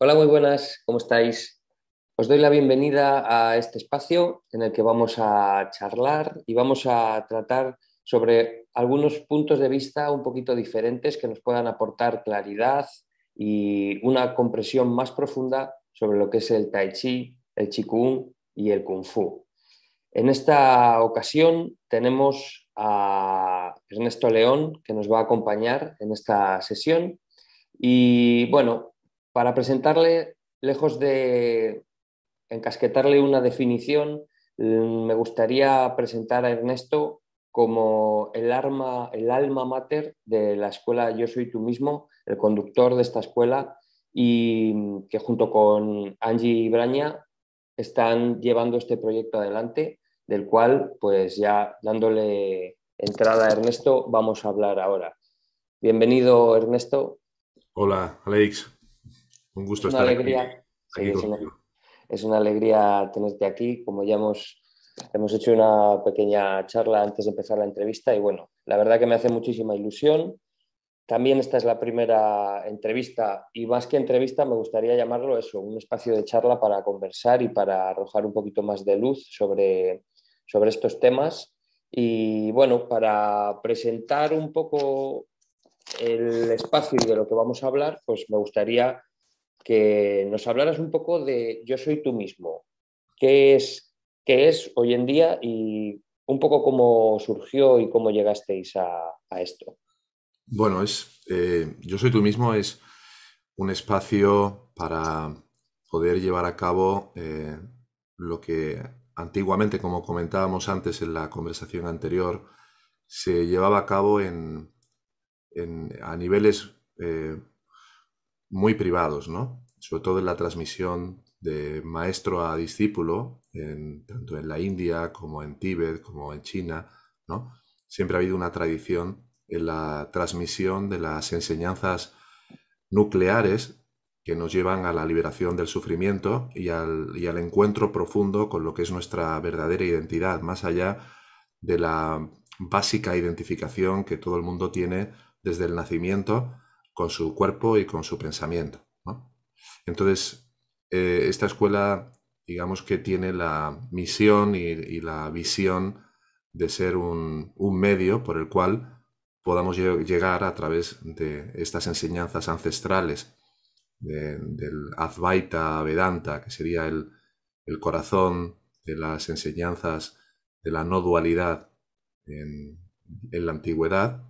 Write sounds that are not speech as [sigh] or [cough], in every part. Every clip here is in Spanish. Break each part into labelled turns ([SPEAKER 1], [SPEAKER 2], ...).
[SPEAKER 1] Hola, muy buenas, ¿cómo estáis? Os doy la bienvenida a este espacio en el que vamos a charlar y vamos a tratar sobre algunos puntos de vista un poquito diferentes que nos puedan aportar claridad y una comprensión más profunda sobre lo que es el tai chi, el qigong y el kung fu. En esta ocasión tenemos a Ernesto León que nos va a acompañar en esta sesión y bueno, para presentarle, lejos de encasquetarle una definición, mm, me gustaría presentar a Ernesto como el, el alma mater de la escuela Yo Soy Tú Mismo, el conductor de esta escuela y que junto con Angie Braña están llevando este proyecto adelante, del cual pues ya dándole entrada a Ernesto vamos a hablar ahora. Bienvenido Ernesto.
[SPEAKER 2] Hola Alex, un gusto estar
[SPEAKER 1] alegría,
[SPEAKER 2] aquí.
[SPEAKER 1] es, una, alegría tenerte aquí. Como ya hemos, hemos hecho una pequeña charla antes de empezar la entrevista y bueno, la verdad que me hace muchísima ilusión. También esta es la primera entrevista y más que entrevista me gustaría llamarlo eso, un espacio de charla para conversar y para arrojar un poquito más de luz sobre, sobre estos temas. Y bueno, para presentar un poco el espacio y de lo que vamos a hablar, pues me gustaría que nos hablaras un poco de Yo soy tú mismo. ¿Qué es, qué es hoy en día y un poco cómo surgió y cómo llegasteis a, esto?
[SPEAKER 2] Bueno, es, eh, Yo soy tú mismo es un espacio para poder llevar a cabo eh, lo que antiguamente, como comentábamos antes en la conversación anterior, se llevaba a cabo en, a niveles eh, muy privados, ¿no? Sobre todo en la transmisión de maestro a discípulo, tanto en la India como en Tíbet, como en China, ¿no? Siempre ha habido una tradición en la transmisión de las enseñanzas nucleares que nos llevan a la liberación del sufrimiento y al, y al encuentro profundo con lo que es nuestra verdadera identidad, más allá de la básica identificación que todo el mundo tiene desde el nacimiento con su cuerpo y con su pensamiento. Entonces, eh, esta escuela, digamos que tiene la misión y, la visión de ser un, medio por el cual podamos llegar a través de estas enseñanzas ancestrales del Advaita Vedanta, que sería el, corazón de las enseñanzas de la no dualidad en la antigüedad,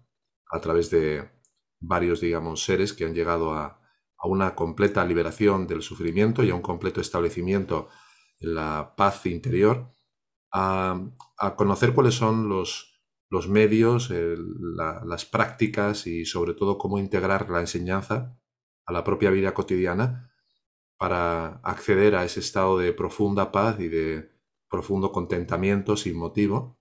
[SPEAKER 2] a través de varios, digamos, seres que han llegado a, una completa liberación del sufrimiento y a un completo establecimiento en la paz interior, a, conocer cuáles son los, los medios, las prácticas y sobre todo cómo integrar la enseñanza a la propia vida cotidiana para acceder a ese estado de profunda paz y de profundo contentamiento sin motivo,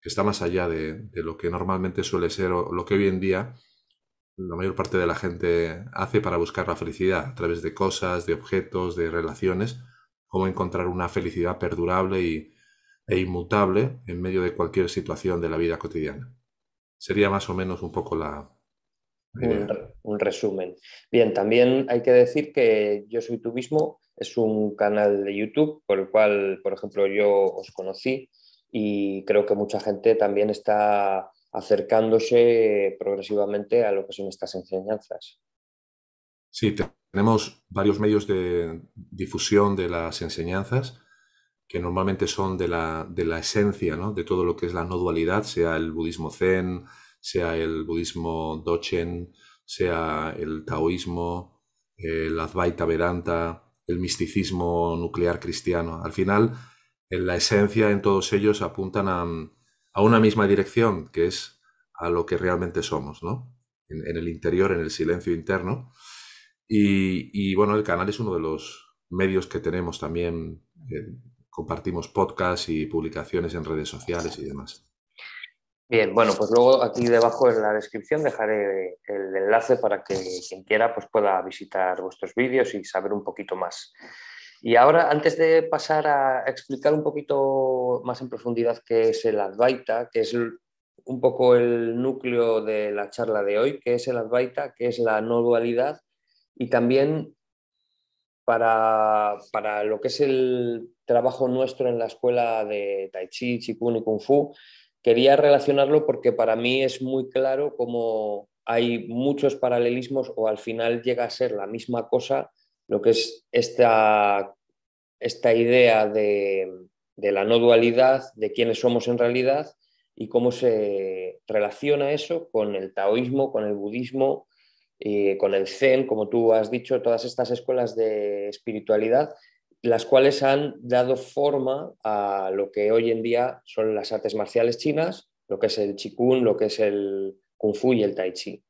[SPEAKER 2] que está más allá de, de lo que normalmente suele ser o lo que hoy en día la mayor parte de la gente hace para buscar la felicidad a través de cosas, de objetos, de relaciones, cómo encontrar una felicidad perdurable y, e inmutable en medio de cualquier situación de la vida cotidiana. Sería más o menos un poco la...
[SPEAKER 1] Un, resumen. Bien, también hay que decir que Yo Soy Tú Mismo es un canal de YouTube por el cual, por ejemplo, yo os conocí y creo que mucha gente también está acercándose progresivamente a lo que son estas enseñanzas.
[SPEAKER 2] Sí, tenemos varios medios de difusión de las enseñanzas que normalmente son de la, de la esencia ¿no? de todo lo que es la no dualidad, sea el budismo zen, sea el budismo dochen, sea el taoísmo, el advaita vedanta, el misticismo nuclear cristiano. Al final, en la esencia, en todos ellos apuntan a, a una misma dirección, que es a lo que realmente somos, ¿no? En, el interior, en el silencio interno. Y, bueno, el canal es uno de los medios que tenemos también. Eh, compartimos podcasts y publicaciones en redes sociales y demás.
[SPEAKER 1] Bien, bueno, pues luego aquí debajo en la descripción dejaré el enlace para que quien quiera pues pueda visitar vuestros vídeos y saber un poquito más. Y ahora, antes de pasar a explicar un poquito más en profundidad qué es el Advaita, que es un poco el núcleo de la charla de hoy, qué es el Advaita, qué es la no dualidad y también para, para, lo que es el trabajo nuestro en la escuela de Tai Chi, Qigong y Kung Fu, quería relacionarlo porque para mí es muy claro cómo hay muchos paralelismos o al final llega a ser la misma cosa lo que es esta, esta idea de, de la no dualidad, de quiénes somos en realidad y cómo se relaciona eso con el taoísmo, con el budismo, y con el zen, como tú has dicho, todas estas escuelas de espiritualidad, las cuales han dado forma a lo que hoy en día son las artes marciales chinas, lo que es el qigong, lo que es el kung fu y el tai chi.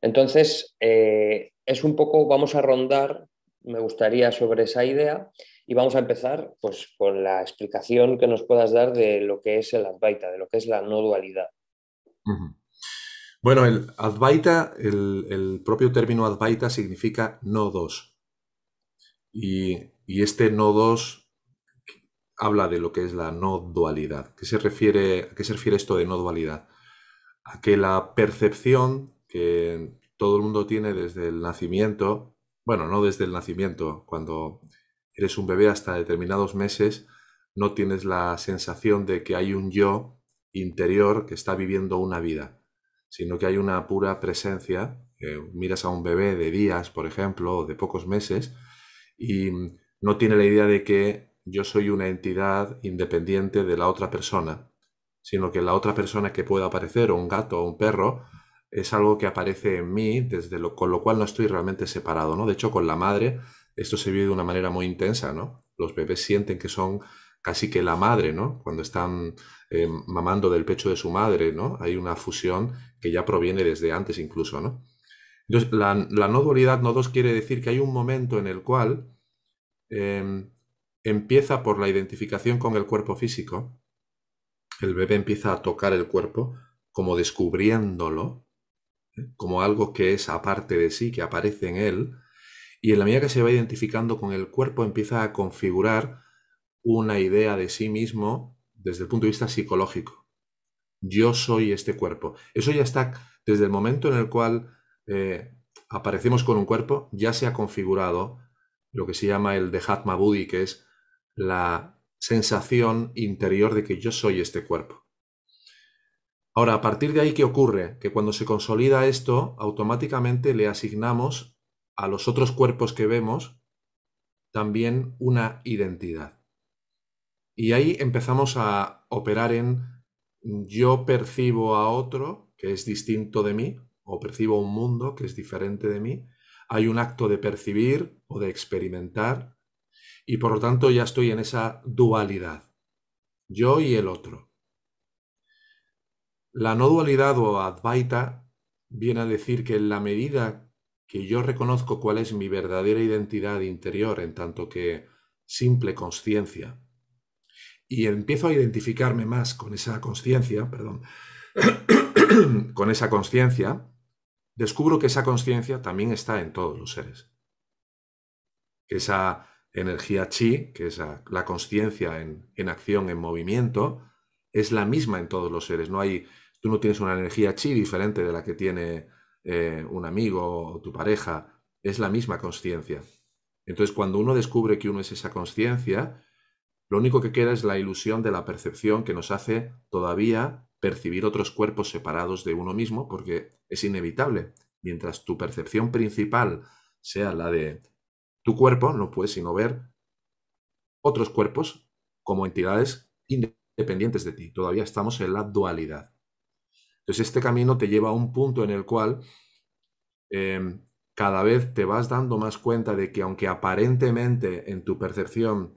[SPEAKER 1] Entonces, eh, es un poco, vamos a rondar, me gustaría sobre esa idea y vamos a empezar pues, con la explicación que nos puedas dar de lo que es el Advaita, de lo que es la no dualidad.
[SPEAKER 2] Bueno, el Advaita, el, propio término Advaita significa no dos. Y, este no dos habla de lo que es la no dualidad. ¿Qué se refiere, ¿A qué se refiere esto de no dualidad? A que la percepción que todo el mundo tiene desde el nacimiento, bueno, no desde el nacimiento, cuando eres un bebé hasta determinados meses, no tienes la sensación de que hay un yo interior que está viviendo una vida, sino que hay una pura presencia. miras a un bebé de días, por ejemplo, o de pocos meses, y no tiene la idea de que yo soy una entidad independiente de la otra persona, sino que la otra persona que pueda aparecer, o un gato o un perro, es algo que aparece en mí, desde lo, con lo cual no estoy realmente separado, ¿no? De hecho, con la madre esto se vive de una manera muy intensa, ¿no? Los bebés sienten que son casi que la madre, ¿no? Cuando están eh, mamando del pecho de su madre, ¿no? Hay una fusión que ya proviene desde antes incluso, ¿no? Entonces, la, no dualidad no dos quiere decir que hay un momento en el cual em, empieza por la identificación con el cuerpo físico, el bebé empieza a tocar el cuerpo como descubriéndolo. Como algo que es aparte de sí, que aparece en él, y en la medida que se va identificando con el cuerpo, empieza a configurar una idea de sí mismo desde el punto de vista psicológico. Yo soy este cuerpo. Eso ya está desde el momento en el cual eh, aparecemos con un cuerpo, ya se ha configurado lo que se llama el Dehatma Buddhi, que es la sensación interior de que yo soy este cuerpo. Ahora, a partir de ahí, ¿qué ocurre? Que cuando se consolida esto, automáticamente le asignamos a los otros cuerpos que vemos también una identidad. Y ahí empezamos a operar en yo percibo a otro que es distinto de mí, o percibo un mundo que es diferente de mí. Hay un acto de percibir o de experimentar, y por lo tanto ya estoy en esa dualidad, yo y el otro. La no dualidad o advaita viene a decir que en la medida que yo reconozco cuál es mi verdadera identidad interior en tanto que simple conciencia y empiezo a identificarme más con esa conciencia, perdón, [coughs] con esa conciencia, descubro que esa conciencia también está en todos los seres. Esa energía chi, que es la conciencia en, en, acción, en movimiento, es la misma en todos los seres. No hay, tú no tienes una energía chi diferente de la que tiene eh, un amigo o tu pareja, es la misma conciencia. Entonces, cuando uno descubre que uno es esa conciencia, lo único que queda es la ilusión de la percepción que nos hace todavía percibir otros cuerpos separados de uno mismo, porque es inevitable. Mientras tu percepción principal sea la de tu cuerpo, no puedes sino ver otros cuerpos como entidades independientes de ti. Todavía estamos en la dualidad. Entonces este camino te lleva a un punto en el cual em, cada vez te vas dando más cuenta de que aunque aparentemente en tu percepción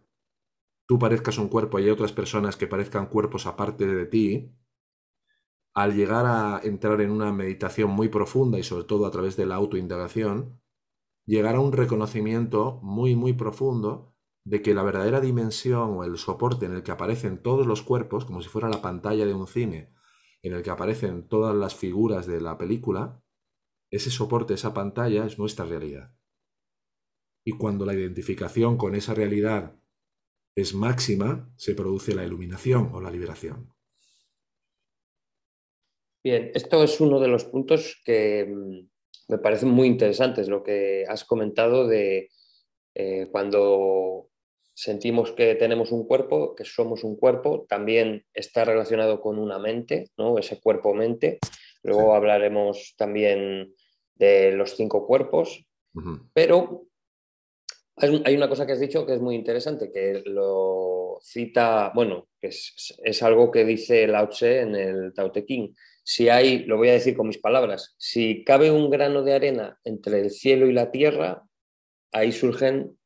[SPEAKER 2] tú parezcas un cuerpo y hay otras personas que parezcan cuerpos aparte de ti, al llegar a entrar en una meditación muy profunda y sobre todo a través de la autoindagación, llegar a un reconocimiento muy, muy profundo de que la verdadera dimensión o el soporte en el que aparecen todos los cuerpos, como si fuera la pantalla de un cine, en el que aparecen todas las figuras de la película, ese soporte, esa pantalla es nuestra realidad. Y cuando la identificación con esa realidad es máxima, se produce la iluminación o la liberación.
[SPEAKER 1] Bien, esto es uno de los puntos que mm, me parecen muy interesantes, lo que has comentado de Eh, cuando sentimos que tenemos un cuerpo, que somos un cuerpo, también está relacionado con una mente, ¿no? ese cuerpo-mente. Luego hablaremos también de los cinco cuerpos, pero hay una cosa que has dicho que es muy interesante, que lo cita, bueno, que es, algo que dice Lao Tse en el Tao Te Ching. Si hay, lo voy a decir con mis palabras, si cabe un grano de arena entre el cielo y la tierra, ahí surgen,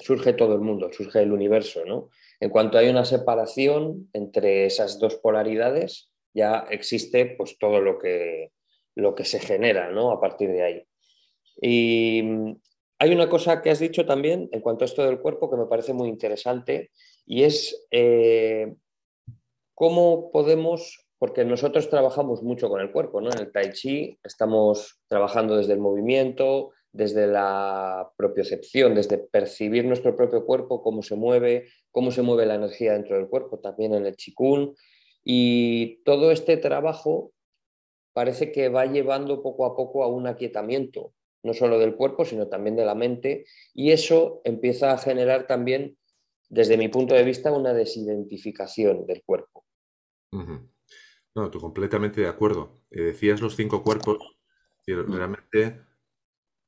[SPEAKER 1] surge todo el mundo, surge el universo, ¿no? En cuanto hay una separación entre esas dos polaridades, ya existe pues todo lo que, lo que se genera, ¿no? A partir de ahí. Y hay una cosa que has dicho también en cuanto a esto del cuerpo que me parece muy interesante y es eh, cómo podemos, porque nosotros trabajamos mucho con el cuerpo, ¿no? En el tai chi estamos trabajando desde el movimiento, desde la propiocepción, desde percibir nuestro propio cuerpo, cómo se mueve, cómo se mueve la energía dentro del cuerpo, también en el chikun. Y todo este trabajo parece que va llevando poco a poco a un aquietamiento, no solo del cuerpo, sino también de la mente, y eso empieza a generar también, desde mi punto de vista, una desidentificación del cuerpo.
[SPEAKER 2] No, tú completamente de acuerdo. Eh, decías los cinco cuerpos, y mm. realmente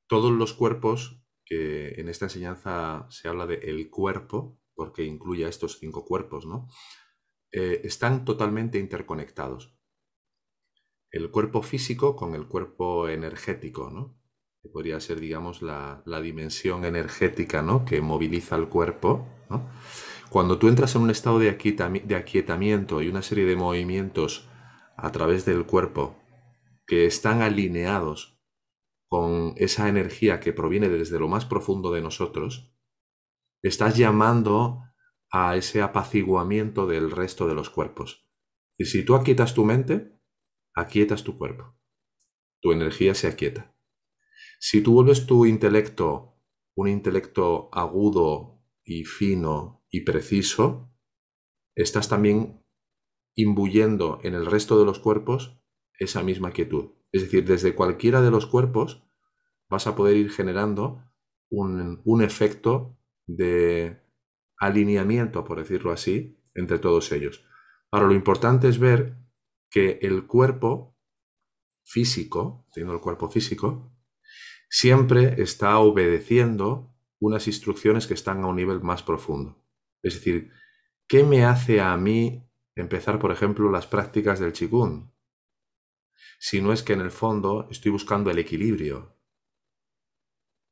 [SPEAKER 2] todos los cuerpos, que en esta enseñanza se habla de el cuerpo, porque incluye a estos cinco cuerpos, ¿no? Eh, están totalmente interconectados. El cuerpo físico con el cuerpo energético, ¿no? podría ser, digamos, la, dimensión energética ¿no? que moviliza el cuerpo. Cuando tú entras en un estado de, de aquietamiento y una serie de movimientos a través del cuerpo que están alineados con esa energía que proviene desde lo más profundo de nosotros, estás llamando a ese apaciguamiento del resto de los cuerpos. Y si tú aquietas tu mente, aquietas tu cuerpo. Tu energía se aquieta. Si tú vuelves tu intelecto un intelecto agudo y fino y preciso, estás también imbuyendo en el resto de los cuerpos esa misma quietud. Es decir, desde cualquiera de los cuerpos vas a poder ir generando un, un efecto de alineamiento, por decirlo así, entre todos ellos. Ahora, lo importante es ver que el cuerpo físico, teniendo el cuerpo físico, siempre está obedeciendo unas instrucciones que están a un nivel más profundo. Es decir, ¿qué me hace a mí empezar, por ejemplo, las prácticas del Qigong? Si no es que en el fondo estoy buscando el equilibrio.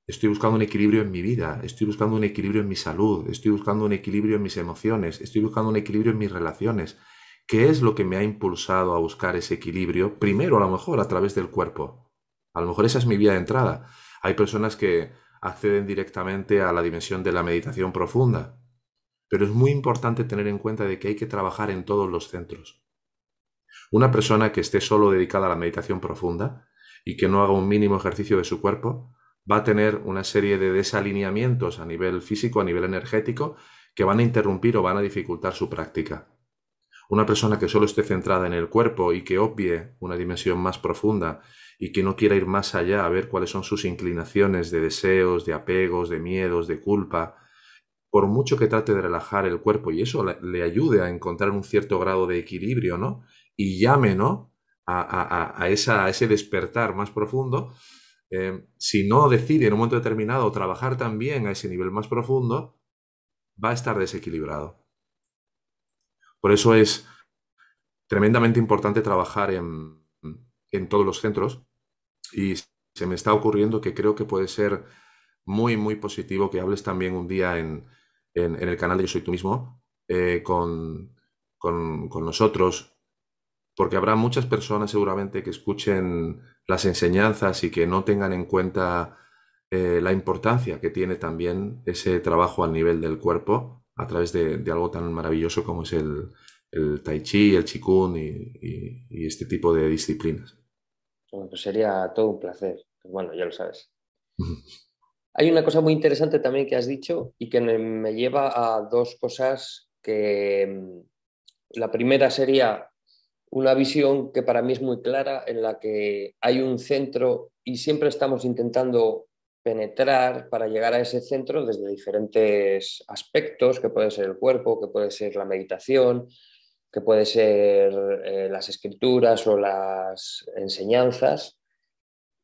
[SPEAKER 2] Estoy buscando un equilibrio en mi vida, estoy buscando un equilibrio en mi salud, estoy buscando un equilibrio en mis emociones, estoy buscando un equilibrio en mis relaciones. ¿Qué es lo que me ha impulsado a buscar ese equilibrio? Primero, a lo mejor, a través del cuerpo. A lo mejor esa es mi vía de entrada. Hay personas que acceden directamente a la dimensión de la meditación profunda, pero es muy importante tener en cuenta de que hay que trabajar en todos los centros. Una persona que esté solo dedicada a la meditación profunda y que no haga un mínimo ejercicio de su cuerpo, va a tener una serie de desalineamientos a nivel físico, a nivel energético, que van a interrumpir o van a dificultar su práctica. Una persona que solo esté centrada en el cuerpo y que obvie una dimensión más profunda y que no quiera ir más allá a ver cuáles son sus inclinaciones de deseos, de apegos, de miedos, de culpa, por mucho que trate de relajar el cuerpo y eso le, ayude a encontrar un cierto grado de equilibrio, ¿no? Y llame, ¿no? A, esa, ese despertar más profundo, eh, si no decide en un momento determinado trabajar también a ese nivel más profundo, va a estar desequilibrado. Por eso es tremendamente importante trabajar en, en todos los centros y se me está ocurriendo que creo que puede ser muy, muy positivo que hables también un día en, el canal de Yo Soy Tú mismo eh, con, nosotros, porque habrá muchas personas seguramente que escuchen las enseñanzas y que no tengan en cuenta eh, la importancia que tiene también ese trabajo al nivel del cuerpo a través de, algo tan maravilloso como es el, tai chi, el qigong y este tipo de disciplinas.
[SPEAKER 1] Bueno, pues sería todo un placer. Bueno, ya lo sabes. [laughs] Hay una cosa muy interesante también que has dicho y que me lleva a dos cosas que mm, la primera sería una visión que para mí es muy clara en la que hay un centro y siempre estamos intentando penetrar para llegar a ese centro desde diferentes aspectos, que puede ser el cuerpo, que puede ser la meditación, que puede ser eh, las escrituras o las enseñanzas.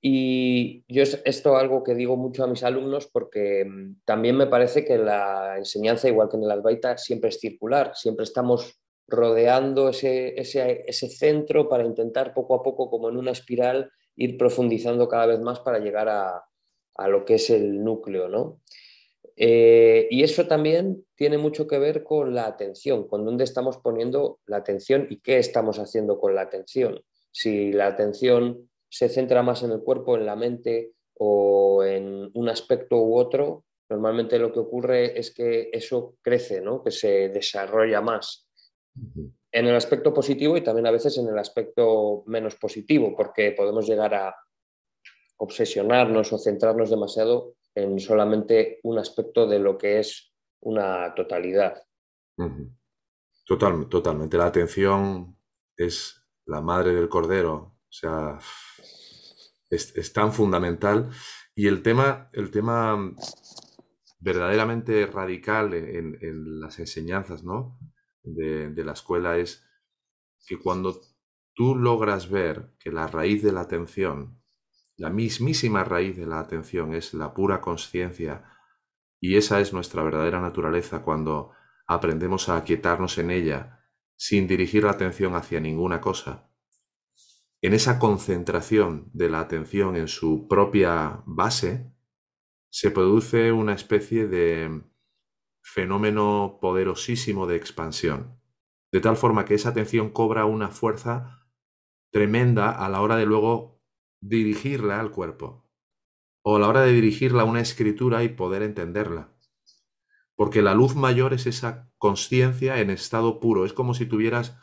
[SPEAKER 1] Y yo esto es algo que digo mucho a mis alumnos porque mm, también me parece que la enseñanza, igual que en el Albaita, siempre es circular, siempre estamos rodeando ese, ese, ese centro para intentar poco a poco, como en una espiral, ir profundizando cada vez más para llegar a, a lo que es el núcleo, ¿no? Eh, y eso también tiene mucho que ver con la atención, con dónde estamos poniendo la atención y qué estamos haciendo con la atención. Si la atención se centra más en el cuerpo, en la mente o en un aspecto u otro, normalmente lo que ocurre es que eso crece, ¿no? que se desarrolla más. En el aspecto positivo y también a veces en el aspecto menos positivo, porque podemos llegar a obsesionarnos o centrarnos demasiado en solamente un aspecto de lo que es una totalidad.
[SPEAKER 2] Total, totalmente. La atención es la madre del cordero, o sea, es, tan fundamental. Y el tema, el tema verdaderamente radical en, las enseñanzas ¿no? De, la escuela es que cuando tú logras ver que la raíz de la atención la mismísima raíz de la atención es la pura conciencia y esa es nuestra verdadera naturaleza cuando aprendemos a aquietarnos en ella sin dirigir la atención hacia ninguna cosa. En esa concentración de la atención en su propia base se produce una especie de fenómeno poderosísimo de expansión, de tal forma que esa atención cobra una fuerza tremenda a la hora de luego dirigirla al cuerpo, o a la hora de dirigirla a una escritura y poder entenderla. Porque la luz mayor es esa conciencia en estado puro. Es como si tuvieras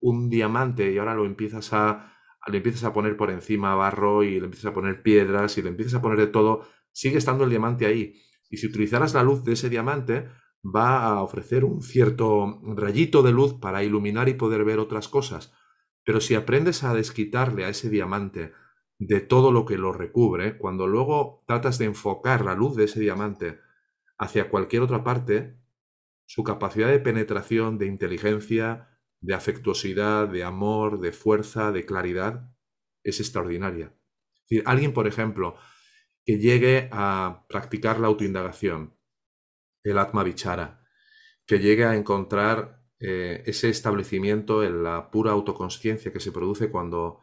[SPEAKER 2] un diamante y ahora lo empiezas a, le empiezas a poner por encima barro y le empiezas a poner piedras y le empiezas a poner de todo. Sigue estando el diamante ahí. Y si utilizaras la luz de ese diamante, va a ofrecer un cierto rayito de luz para iluminar y poder ver otras cosas. Pero si aprendes a desquitarle a ese diamante de todo lo que lo recubre, cuando luego tratas de enfocar la luz de ese diamante hacia cualquier otra parte, su capacidad de penetración, de inteligencia, de afectuosidad, de amor, de fuerza, de claridad, es extraordinaria. Es alguien, por ejemplo, que llegue a practicar la autoindagación, el Atma Vichara, que llegue a encontrar eh, ese establecimiento en la pura autoconsciencia que se produce cuando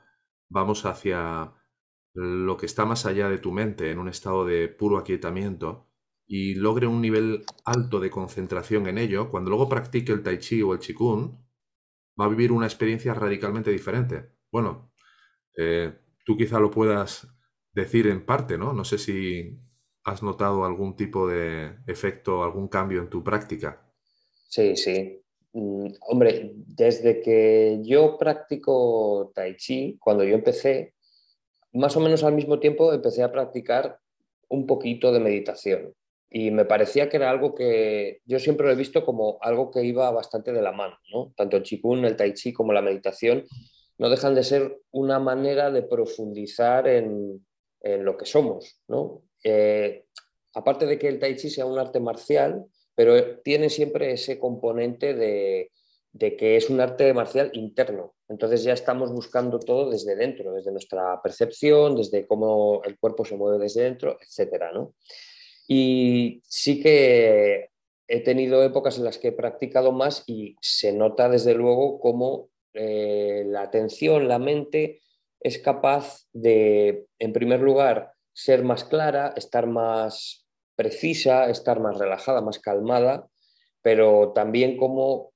[SPEAKER 2] vamos hacia lo que está más allá de tu mente en un estado de puro aquietamiento y logre un nivel alto de concentración en ello, cuando luego practique el tai chi o el qigong, va a vivir una experiencia radicalmente diferente. Bueno, eh, tú quizá lo puedas decir en parte, ¿no? No sé si has notado algún tipo de efecto, algún cambio en tu práctica.
[SPEAKER 1] Sí, sí. Mm, hombre, desde que yo practico tai chi, cuando yo empecé, más o menos al mismo tiempo empecé a practicar un poquito de meditación y me parecía que era algo que yo siempre lo he visto como algo que iba bastante de la mano, ¿no? Tanto el chikun, el tai chi como la meditación no dejan de ser una manera de profundizar en, lo que somos, ¿no? Eh, aparte de que el tai chi sea un arte marcial, pero tiene siempre ese componente de, que es un arte marcial interno. Entonces ya estamos buscando todo desde dentro, desde nuestra percepción, desde cómo el cuerpo se mueve desde dentro, etc. Y sí que he tenido épocas en las que he practicado más y se nota desde luego cómo eh, la atención, la mente es capaz de, en primer lugar, ser más clara, estar más precisa, estar más relajada, más calmada, pero también como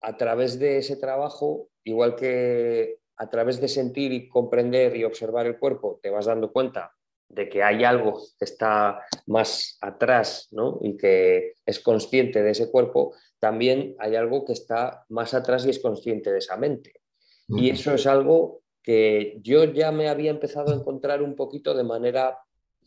[SPEAKER 1] a través de ese trabajo, igual que a través de sentir y comprender y observar el cuerpo, te vas dando cuenta de que hay algo que está más atrás y que es consciente de ese cuerpo, también hay algo que está más atrás y es consciente de esa mente. Y eso es algo que yo ya me había empezado a encontrar un poquito de manera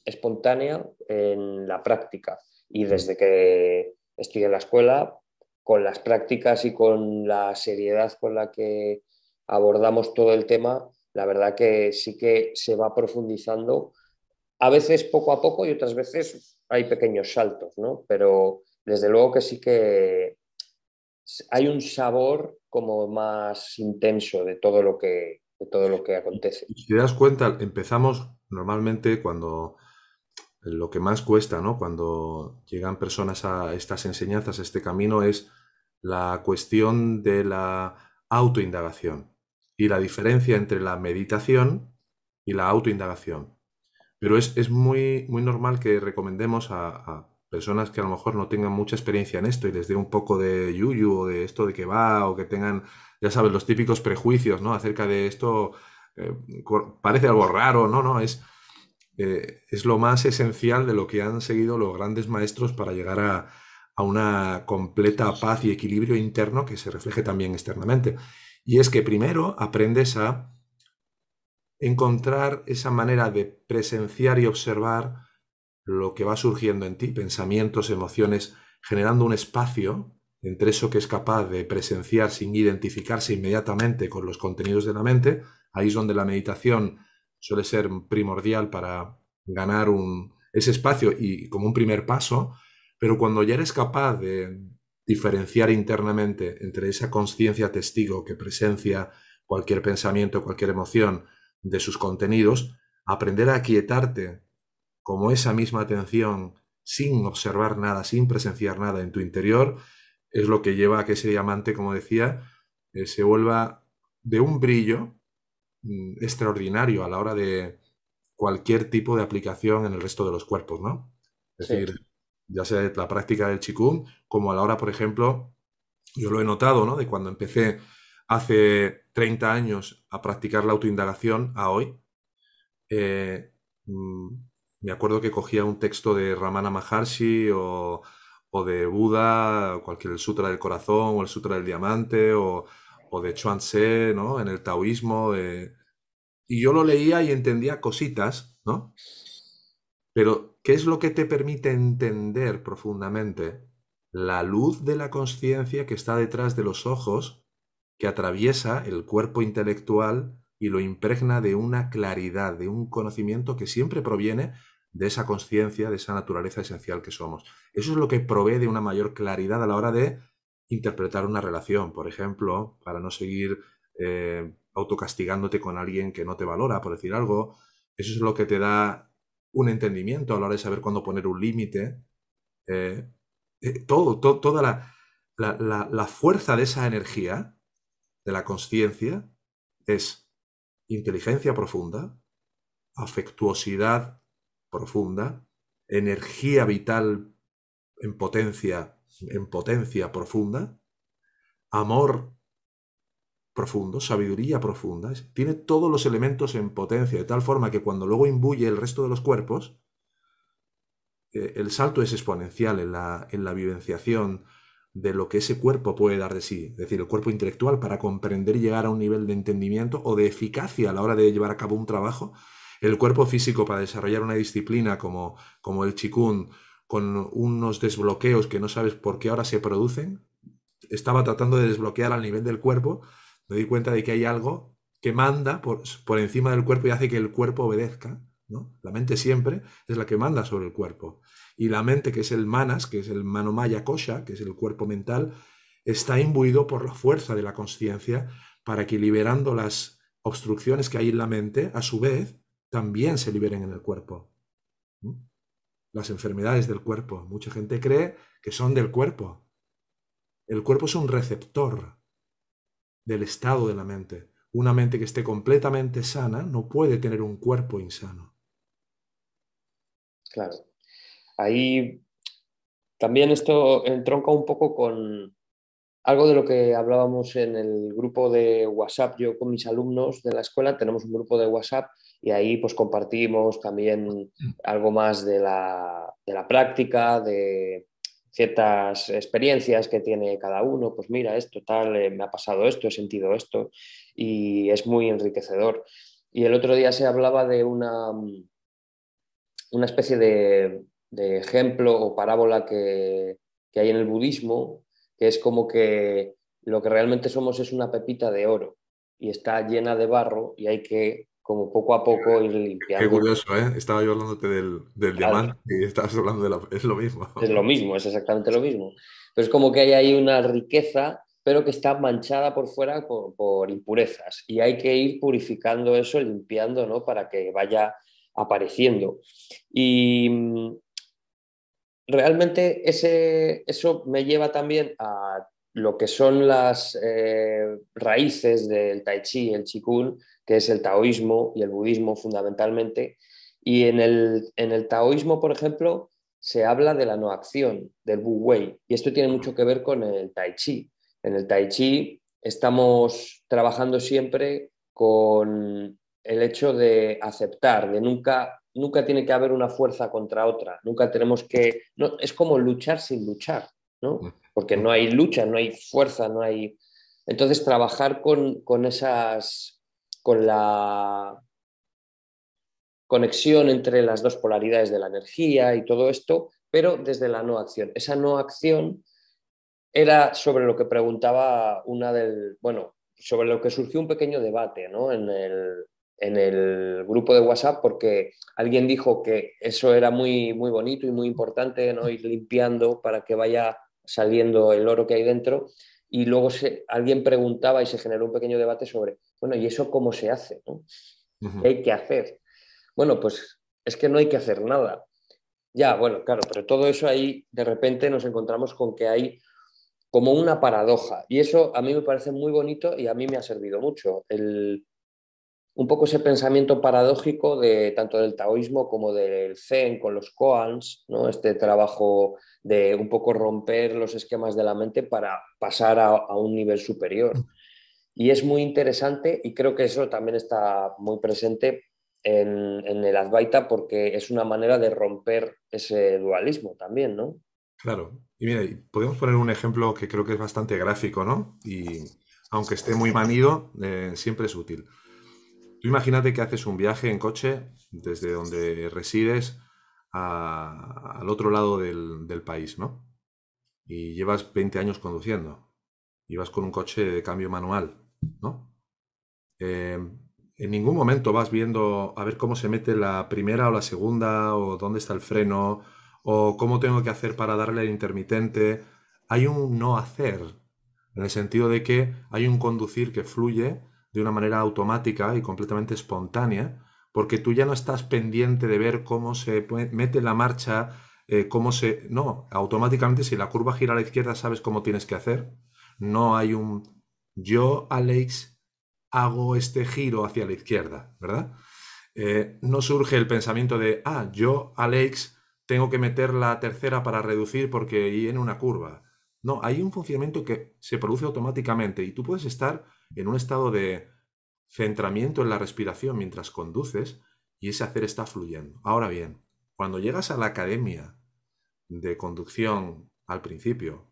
[SPEAKER 1] espontánea en la práctica. Y desde que estoy en la escuela, con las prácticas y con la seriedad con la que abordamos todo el tema, la verdad que sí que se va profundizando a veces poco a poco y otras veces hay pequeños saltos, ¿no? Pero desde luego que sí que hay un sabor como más intenso de todo lo que, de todo lo que acontece.
[SPEAKER 2] Si te das cuenta, empezamos normalmente cuando lo que más cuesta, ¿no? Cuando llegan personas a estas enseñanzas, a este camino, es la cuestión de la autoindagación y la diferencia entre la meditación y la autoindagación. Pero es, muy, muy normal que recomendemos a, personas que a lo mejor no tengan mucha experiencia en esto y les dé un poco de yuyu o de esto de que va o que tengan, ya sabes, los típicos prejuicios, ¿no? Acerca de esto, eh, parece algo raro, no, no, es, eh, es lo más esencial de lo que han seguido los grandes maestros para llegar a, a una completa paz y equilibrio interno que se refleje también externamente. Y es que primero aprendes a encontrar esa manera de presenciar y observar lo que va surgiendo en ti, pensamientos, emociones, generando un espacio entre eso que es capaz de presenciar sin identificarse inmediatamente con los contenidos de la mente, ahí es donde la meditación suele ser primordial para ganar un, ese espacio y como un primer paso, pero cuando ya eres capaz de diferenciar internamente entre esa conciencia testigo que presencia cualquier pensamiento, cualquier emoción de sus contenidos, aprender a quietarte como esa misma atención sin observar nada, sin presenciar nada en tu interior, es lo que lleva a que ese diamante, como decía, eh, se vuelva de un brillo mm, extraordinario a la hora de cualquier tipo de aplicación en el resto de los cuerpos, ¿no? Es decir, ya sea la práctica del chikung, como a la hora, por ejemplo, yo lo he notado, ¿no? De cuando empecé hace 30 años a practicar la autoindagación a hoy, eh, mm, me acuerdo que cogía un texto de Ramana Maharshi o, de Buda, o cualquier el Sutra del Corazón o el Sutra del Diamante o, de Chuan Tse, ¿no? En el taoísmo. y yo lo leía y entendía cositas, ¿no? Pero, ¿qué es lo que te permite entender profundamente la luz de la conciencia que está detrás de los ojos, que atraviesa el cuerpo intelectual y lo impregna de una claridad, de un conocimiento que siempre proviene de esa conciencia, de esa naturaleza esencial que somos. Eso es lo que provee de una mayor claridad a la hora de interpretar una relación, por ejemplo, para no seguir eh, autocastigándote con alguien que no te valora, por decir algo. Eso es lo que te da un entendimiento a la hora de saber cuándo poner un límite. Eh, eh, todo, toda la, la fuerza de esa energía, de la conciencia, es inteligencia profunda, afectuosidad profunda, energía vital en potencia, en potencia profunda, amor profundo, sabiduría profunda, tiene todos los elementos en potencia, de tal forma que cuando luego imbuye el resto de los cuerpos, eh, el salto es exponencial en la, en la vivenciación de lo que ese cuerpo puede dar de sí, es decir, el cuerpo intelectual para comprender y llegar a un nivel de entendimiento o de eficacia a la hora de llevar a cabo un trabajo el cuerpo físico para desarrollar una disciplina como, como el chikun, con unos desbloqueos que no sabes por qué ahora se producen, estaba tratando de desbloquear al nivel del cuerpo, me di cuenta de que hay algo que manda por, por encima del cuerpo y hace que el cuerpo obedezca. ¿no? La mente siempre es la que manda sobre el cuerpo. Y la mente, que es el manas, que es el manomaya kosha, que es el cuerpo mental, está imbuido por la fuerza de la conciencia para que liberando las obstrucciones que hay en la mente, a su vez, también se liberen en el cuerpo. Las enfermedades del cuerpo. Mucha gente cree que son del cuerpo. El cuerpo es un receptor del estado de la mente. Una mente que esté completamente sana no puede tener un cuerpo insano.
[SPEAKER 1] Claro. Ahí también esto entronca un poco con algo de lo que hablábamos en el grupo de WhatsApp. Yo con mis alumnos de la escuela tenemos un grupo de WhatsApp y ahí pues compartimos también algo más de la, práctica, de ciertas experiencias que tiene cada uno, pues mira, esto tal, eh, me ha pasado esto, he sentido esto y es muy enriquecedor. Y el otro día se hablaba de una, una especie de, ejemplo o parábola que, que hay en el budismo, que es como que lo que realmente somos es una pepita de oro y está llena de barro y hay que como poco a poco ir limpiando.
[SPEAKER 2] Qué curioso, ¿eh? Estaba yo hablándote del, diamante y estabas hablando de la... Es lo mismo.
[SPEAKER 1] Es lo mismo, es exactamente lo mismo. Pero es como que hay ahí una riqueza, pero que está manchada por fuera por, impurezas. Y hay que ir purificando eso, limpiando, ¿no? Para que vaya apareciendo. Y mm, realmente ese, eso me lleva también a lo que son las eh, raíces del tai chi, el qigong, que es el taoísmo y el budismo fundamentalmente. Y en el, en el taoísmo, por ejemplo, se habla de la no acción, del wu wei, y esto tiene mucho que ver con el tai chi. En el tai chi estamos trabajando siempre con el hecho de aceptar, de nunca, nunca tiene que haber una fuerza contra otra, nunca tenemos que, no, es como luchar sin luchar, ¿no? Porque no hay lucha, no hay fuerza, no hay... Entonces, trabajar con, esas, con la conexión entre las dos polaridades de la energía y todo esto, pero desde la no acción. Esa no acción era sobre lo que preguntaba una del, bueno, sobre lo que surgió un pequeño debate ¿no? en, el, en, el, grupo de WhatsApp, porque alguien dijo que eso era muy, muy bonito y muy importante, ¿no? ir limpiando para que vaya saliendo el oro que hay dentro. Y luego se, alguien preguntaba y se generó un pequeño debate sobre, bueno, ¿y eso cómo se hace? ¿Qué hay que hacer? Bueno, pues es que no hay que hacer nada. Ya, bueno, claro, pero todo eso ahí de repente nos encontramos con que hay como una paradoja. Y eso a mí me parece muy bonito y a mí me ha servido mucho. El, un poco ese pensamiento paradójico de tanto del taoísmo como del zen con los koans, ¿no? este trabajo de un poco romper los esquemas de la mente para pasar a, un nivel superior. Y es muy interesante y creo que eso también está muy presente en, el Advaita porque es una manera de romper ese dualismo también, ¿no?
[SPEAKER 2] Claro. Y mira, podemos poner un ejemplo que creo que es bastante gráfico, ¿no? Y aunque esté muy manido, eh, siempre es útil. Tú imagínate que haces un viaje en coche desde donde resides al otro lado del, país, ¿no? Y llevas 20 años conduciendo. Y vas con un coche de cambio manual, ¿no? Eh, en ningún momento vas viendo a ver cómo se mete la primera o la segunda, o dónde está el freno, o cómo tengo que hacer para darle el intermitente. Hay un no hacer, en el sentido de que hay un conducir que fluye de una manera automática y completamente espontánea, porque tú ya no estás pendiente de ver cómo se mete la marcha, eh, cómo se... No, automáticamente si la curva gira a la izquierda sabes cómo tienes que hacer. No hay un... Yo, Alex, hago este giro hacia la izquierda, ¿verdad? Eh, no surge el pensamiento de, ah, yo, Alex, tengo que meter la tercera para reducir porque viene una curva. No, hay un funcionamiento que se produce automáticamente y tú puedes estar en un estado de centramiento en la respiración mientras conduces y ese hacer está fluyendo. Ahora bien, cuando llegas a la academia de conducción al principio,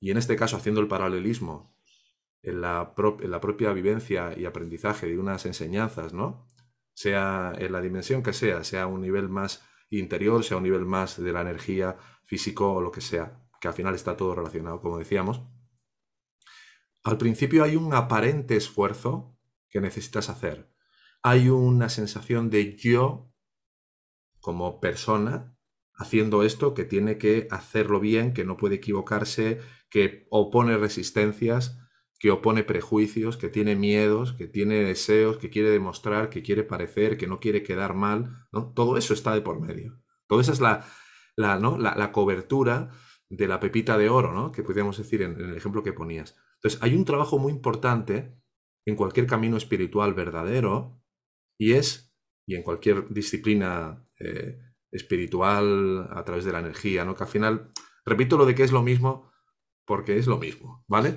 [SPEAKER 2] y en este caso haciendo el paralelismo en la, propia vivencia y aprendizaje de unas enseñanzas, ¿no? Sea en la dimensión que sea, sea un nivel más interior, sea un nivel más de la energía físico o lo que sea, que al final está todo relacionado, como decíamos. Al principio hay un aparente esfuerzo que necesitas hacer. Hay una sensación de yo como persona haciendo esto que tiene que hacerlo bien, que no puede equivocarse, que opone resistencias, que opone prejuicios, que tiene miedos, que tiene deseos, que quiere demostrar, que quiere parecer, que no quiere quedar mal. ¿no? Todo eso está de por medio. Todo esa es la, la, ¿no? la, cobertura de la pepita de oro, ¿no? que podríamos decir en, el ejemplo que ponías. Entonces, hay un trabajo muy importante en cualquier camino espiritual verdadero y es, y en cualquier disciplina eh, espiritual a través de la energía, ¿no? Que al final, repito lo de que es lo mismo porque es lo mismo, ¿vale?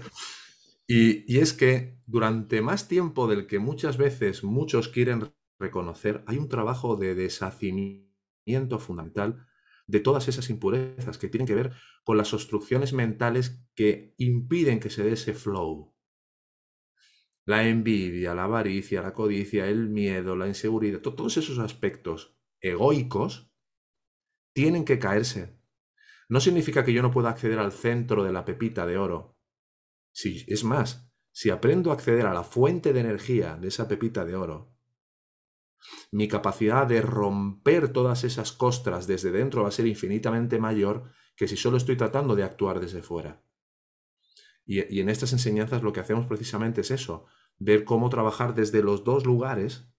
[SPEAKER 2] Y, y es que durante más tiempo del que muchas veces muchos quieren reconocer, hay un trabajo de deshacimiento fundamental de todas esas impurezas que tienen que ver con las obstrucciones mentales que impiden que se dé ese flow, la envidia, la avaricia, la codicia, el miedo, la inseguridad, todos esos aspectos egoicos tienen que caerse. No significa que yo no pueda acceder al centro de la pepita de oro. Si, es más, si aprendo a acceder a la fuente de energía de esa pepita de oro, mi capacidad de romper todas esas costras desde dentro va a ser infinitamente mayor que si solo estoy tratando de actuar desde fuera. Y, en estas enseñanzas lo que hacemos precisamente es eso, ver cómo trabajar desde los dos lugares,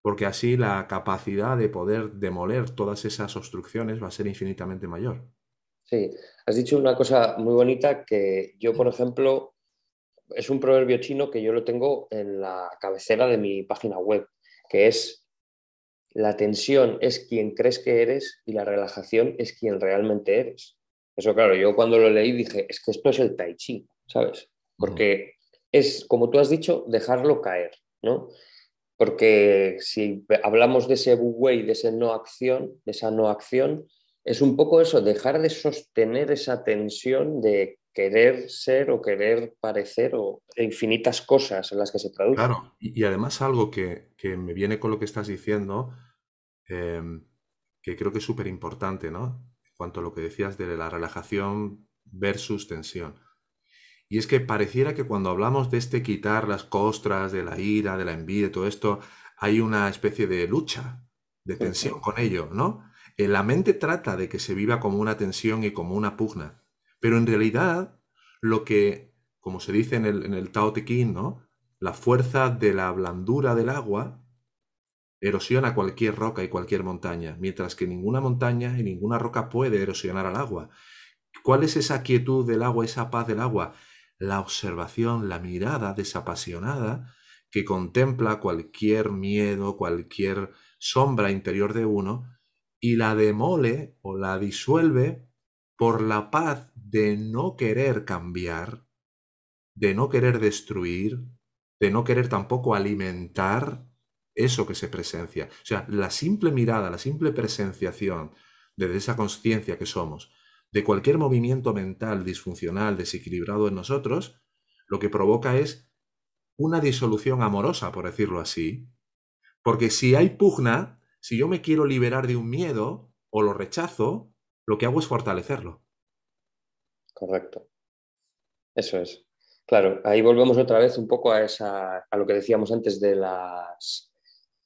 [SPEAKER 2] porque así la capacidad de poder demoler todas esas obstrucciones va a ser infinitamente mayor.
[SPEAKER 1] Sí, has dicho una cosa muy bonita que yo, por ejemplo, es un proverbio chino que yo lo tengo en la cabecera de mi página web, que es la tensión es quien crees que eres y la relajación es quien realmente eres. Eso, claro, yo cuando lo leí dije, es que esto es el tai chi, ¿sabes? Porque es, como tú has dicho, dejarlo caer, ¿no? Porque si hablamos de ese wu wei, de esa no acción, de esa no acción, es un poco eso, dejar de sostener esa tensión de querer ser o querer parecer o infinitas cosas en las que se traduce.
[SPEAKER 2] Claro, y, además algo que, me viene con lo que estás diciendo, em, que creo que es súper importante, ¿no? En cuanto a lo que decías de la relajación versus tensión. Y es que pareciera que cuando hablamos de este quitar las costras, de la ira, de la envidia, todo esto, hay una especie de lucha, de tensión con ello, ¿no? Eh, la mente trata de que se viva como una tensión y como una pugna, pero en realidad lo que, como se dice en el, en Tao Te. La fuerza de la blandura del agua erosiona cualquier roca y cualquier montaña, mientras que ninguna montaña y ninguna roca puede erosionar al agua. ¿Cuál es esa quietud del agua, esa paz del agua? La observación, la mirada desapasionada que contempla cualquier miedo, cualquier sombra interior de uno y la demole o la disuelve por la paz de no querer cambiar, de no querer destruir, de no querer tampoco alimentar eso que se presencia. O sea, la simple mirada, la simple presenciación desde esa conciencia que somos, de cualquier movimiento mental disfuncional, desequilibrado en nosotros, lo que provoca es una disolución amorosa, por decirlo así, porque si hay pugna, si yo me quiero liberar de un miedo o lo rechazo, lo que hago es fortalecerlo.
[SPEAKER 1] Correcto. Eso es. Claro, ahí volvemos otra vez un poco a, esa, a lo que decíamos antes de las,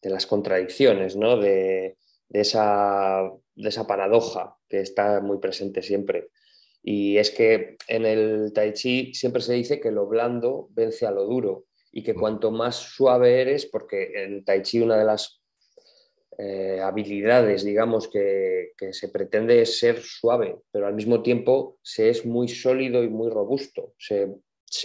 [SPEAKER 1] de las contradicciones, ¿no? de, esa, de esa paradoja que está muy presente siempre. Y es que en el tai chi siempre se dice que lo blando vence a lo duro y que mm. cuanto más suave eres, porque en tai chi una de las eh, habilidades, digamos, que, se pretende ser suave, pero al mismo tiempo se es muy sólido y muy robusto. Se,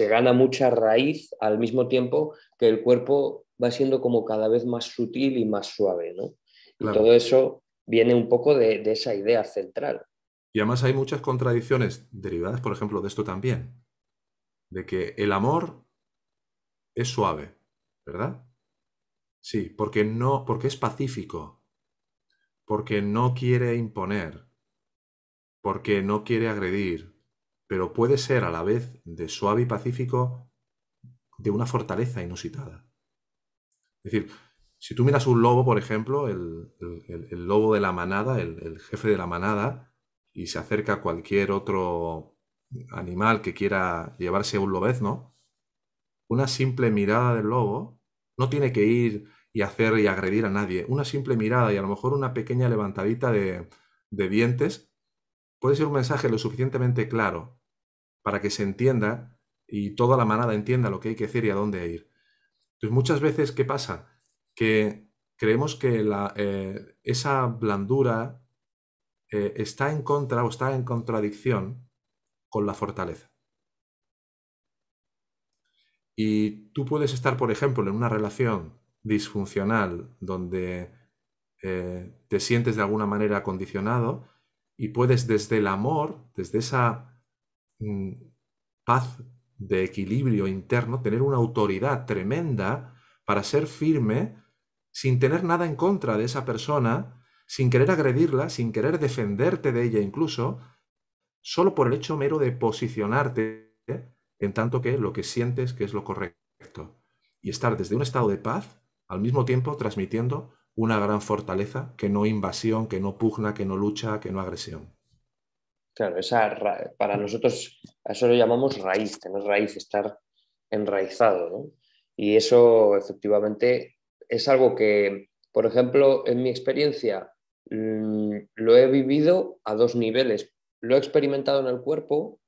[SPEAKER 1] gana mucha raíz al mismo tiempo que el cuerpo va siendo como cada vez más sutil y más suave, ¿no? Y todo eso viene un poco de, de esa idea central.
[SPEAKER 2] Y además hay muchas contradicciones derivadas, por ejemplo, de esto también, de que el amor es suave, ¿verdad? Sí, porque no, porque es pacífico, porque no quiere imponer, porque no quiere agredir, pero puede ser a la vez de suave y pacífico de una fortaleza inusitada. Es decir, si tú miras un lobo, por ejemplo, el, lobo de la manada, el, jefe de la manada, y se acerca a cualquier otro animal que quiera llevarse un lobezno, una simple mirada del lobo no tiene que ir y hacer y agredir a nadie. Una simple mirada y a lo mejor una pequeña levantadita de, dientes puede ser un mensaje lo suficientemente claro para que se entienda y toda la manada entienda lo que hay que hacer y a dónde ir. Entonces, muchas veces, ¿qué pasa? Que creemos que eh, esa blandura eh, está en contra o está en contradicción con la fortaleza. Y tú puedes estar, por ejemplo, en una relación disfuncional donde eh, te sientes de alguna manera condicionado y puedes desde el amor, desde esa mm, paz de equilibrio interno, tener una autoridad tremenda para ser firme sin tener nada en contra de esa persona, sin querer agredirla, sin querer defenderte de ella incluso, solo por el hecho mero de posicionarte en tanto que lo que sientes que es lo correcto. Y estar desde un estado de paz, al mismo tiempo transmitiendo una gran fortaleza, que no invasión, que no pugna, que no lucha, que no agresión.
[SPEAKER 1] Claro, esa, para nosotros eso lo llamamos raíz, tener raíz, estar enraizado. Y eso efectivamente es algo que por ejemplo, en mi experiencia, mm, lo he vivido a dos niveles. Lo he experimentado en el cuerpo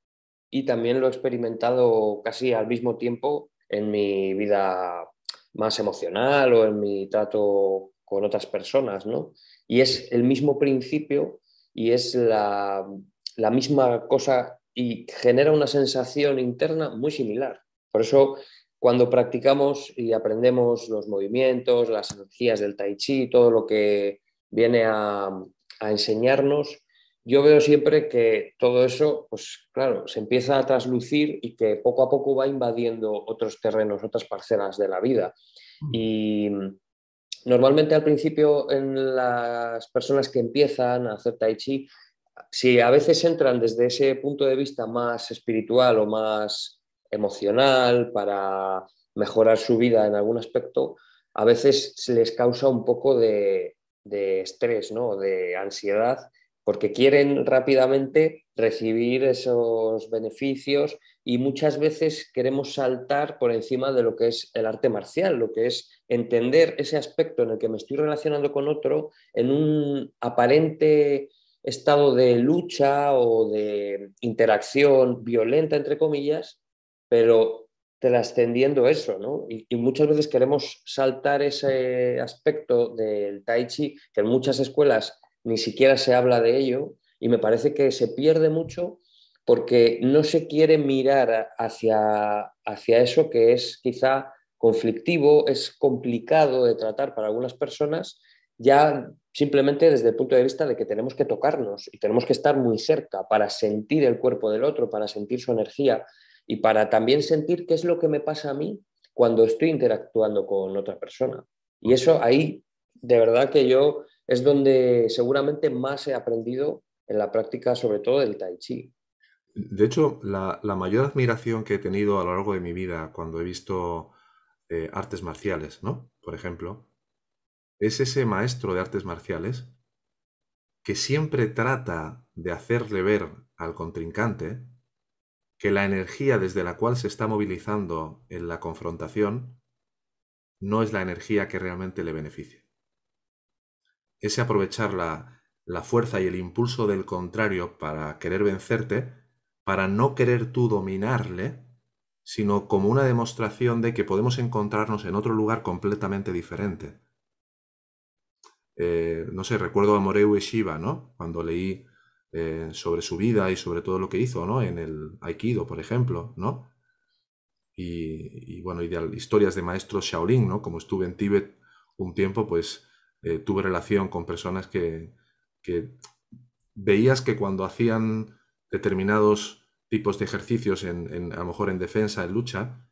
[SPEAKER 1] y también lo he experimentado casi al mismo tiempo en mi vida más emocional o en mi trato con otras personas, ¿no? Y es el mismo principio y es la, misma cosa y genera una sensación interna muy similar. Por eso, cuando practicamos y aprendemos los movimientos, las energías del tai chi, todo lo que viene a enseñarnos, yo veo siempre que todo eso, pues claro, se empieza a traslucir y que poco a poco va invadiendo otros terrenos, otras parcelas de la vida. Mm. Y normalmente al principio en las personas que empiezan a hacer tai chi, si a veces entran desde ese punto de vista más espiritual o más emocional para mejorar su vida en algún aspecto, a veces se les causa un poco de, de estrés, ¿no? de ansiedad porque quieren rápidamente recibir esos beneficios y muchas veces queremos saltar por encima de lo que es el arte marcial, lo que es entender ese aspecto en el que me estoy relacionando con otro en un aparente estado de lucha o de interacción violenta, entre comillas, pero trascendiendo eso, ¿no? Y, y, muchas veces queremos saltar ese aspecto del tai chi, que en muchas escuelas ni siquiera se habla de ello y me parece que se pierde mucho porque no se quiere mirar hacia, hacia eso que es quizá conflictivo, es complicado de tratar para algunas personas, ya simplemente desde el punto de vista de que tenemos que tocarnos y tenemos que estar muy cerca para sentir el cuerpo del otro, para sentir su energía y para también sentir qué es lo que me pasa a mí cuando estoy interactuando con otra persona. Y eso ahí, de verdad que yo es donde seguramente más he aprendido en la práctica, sobre todo del tai chi.
[SPEAKER 2] De hecho, la, mayor admiración que he tenido a lo largo de mi vida cuando he visto eh, artes marciales, ¿no? Por ejemplo, es ese maestro de artes marciales que siempre trata de hacerle ver al contrincante que la energía desde la cual se está movilizando en la confrontación no es la energía que realmente le beneficia ese aprovechar la, fuerza y el impulso del contrario para querer vencerte, para no querer tú dominarle, sino como una demostración de que podemos encontrarnos en otro lugar completamente diferente. Eh, no sé, recuerdo a Moreu Shiva, ¿no? Cuando leí eh, sobre su vida y sobre todo lo que hizo, ¿no? En el Aikido, por ejemplo, ¿no? Y, bueno, historias de maestros Shaolin, ¿no? Como estuve en Tíbet un tiempo, pues eh, tuve relación con personas que, veías que cuando hacían determinados tipos de ejercicios, en, a lo mejor en defensa, en lucha,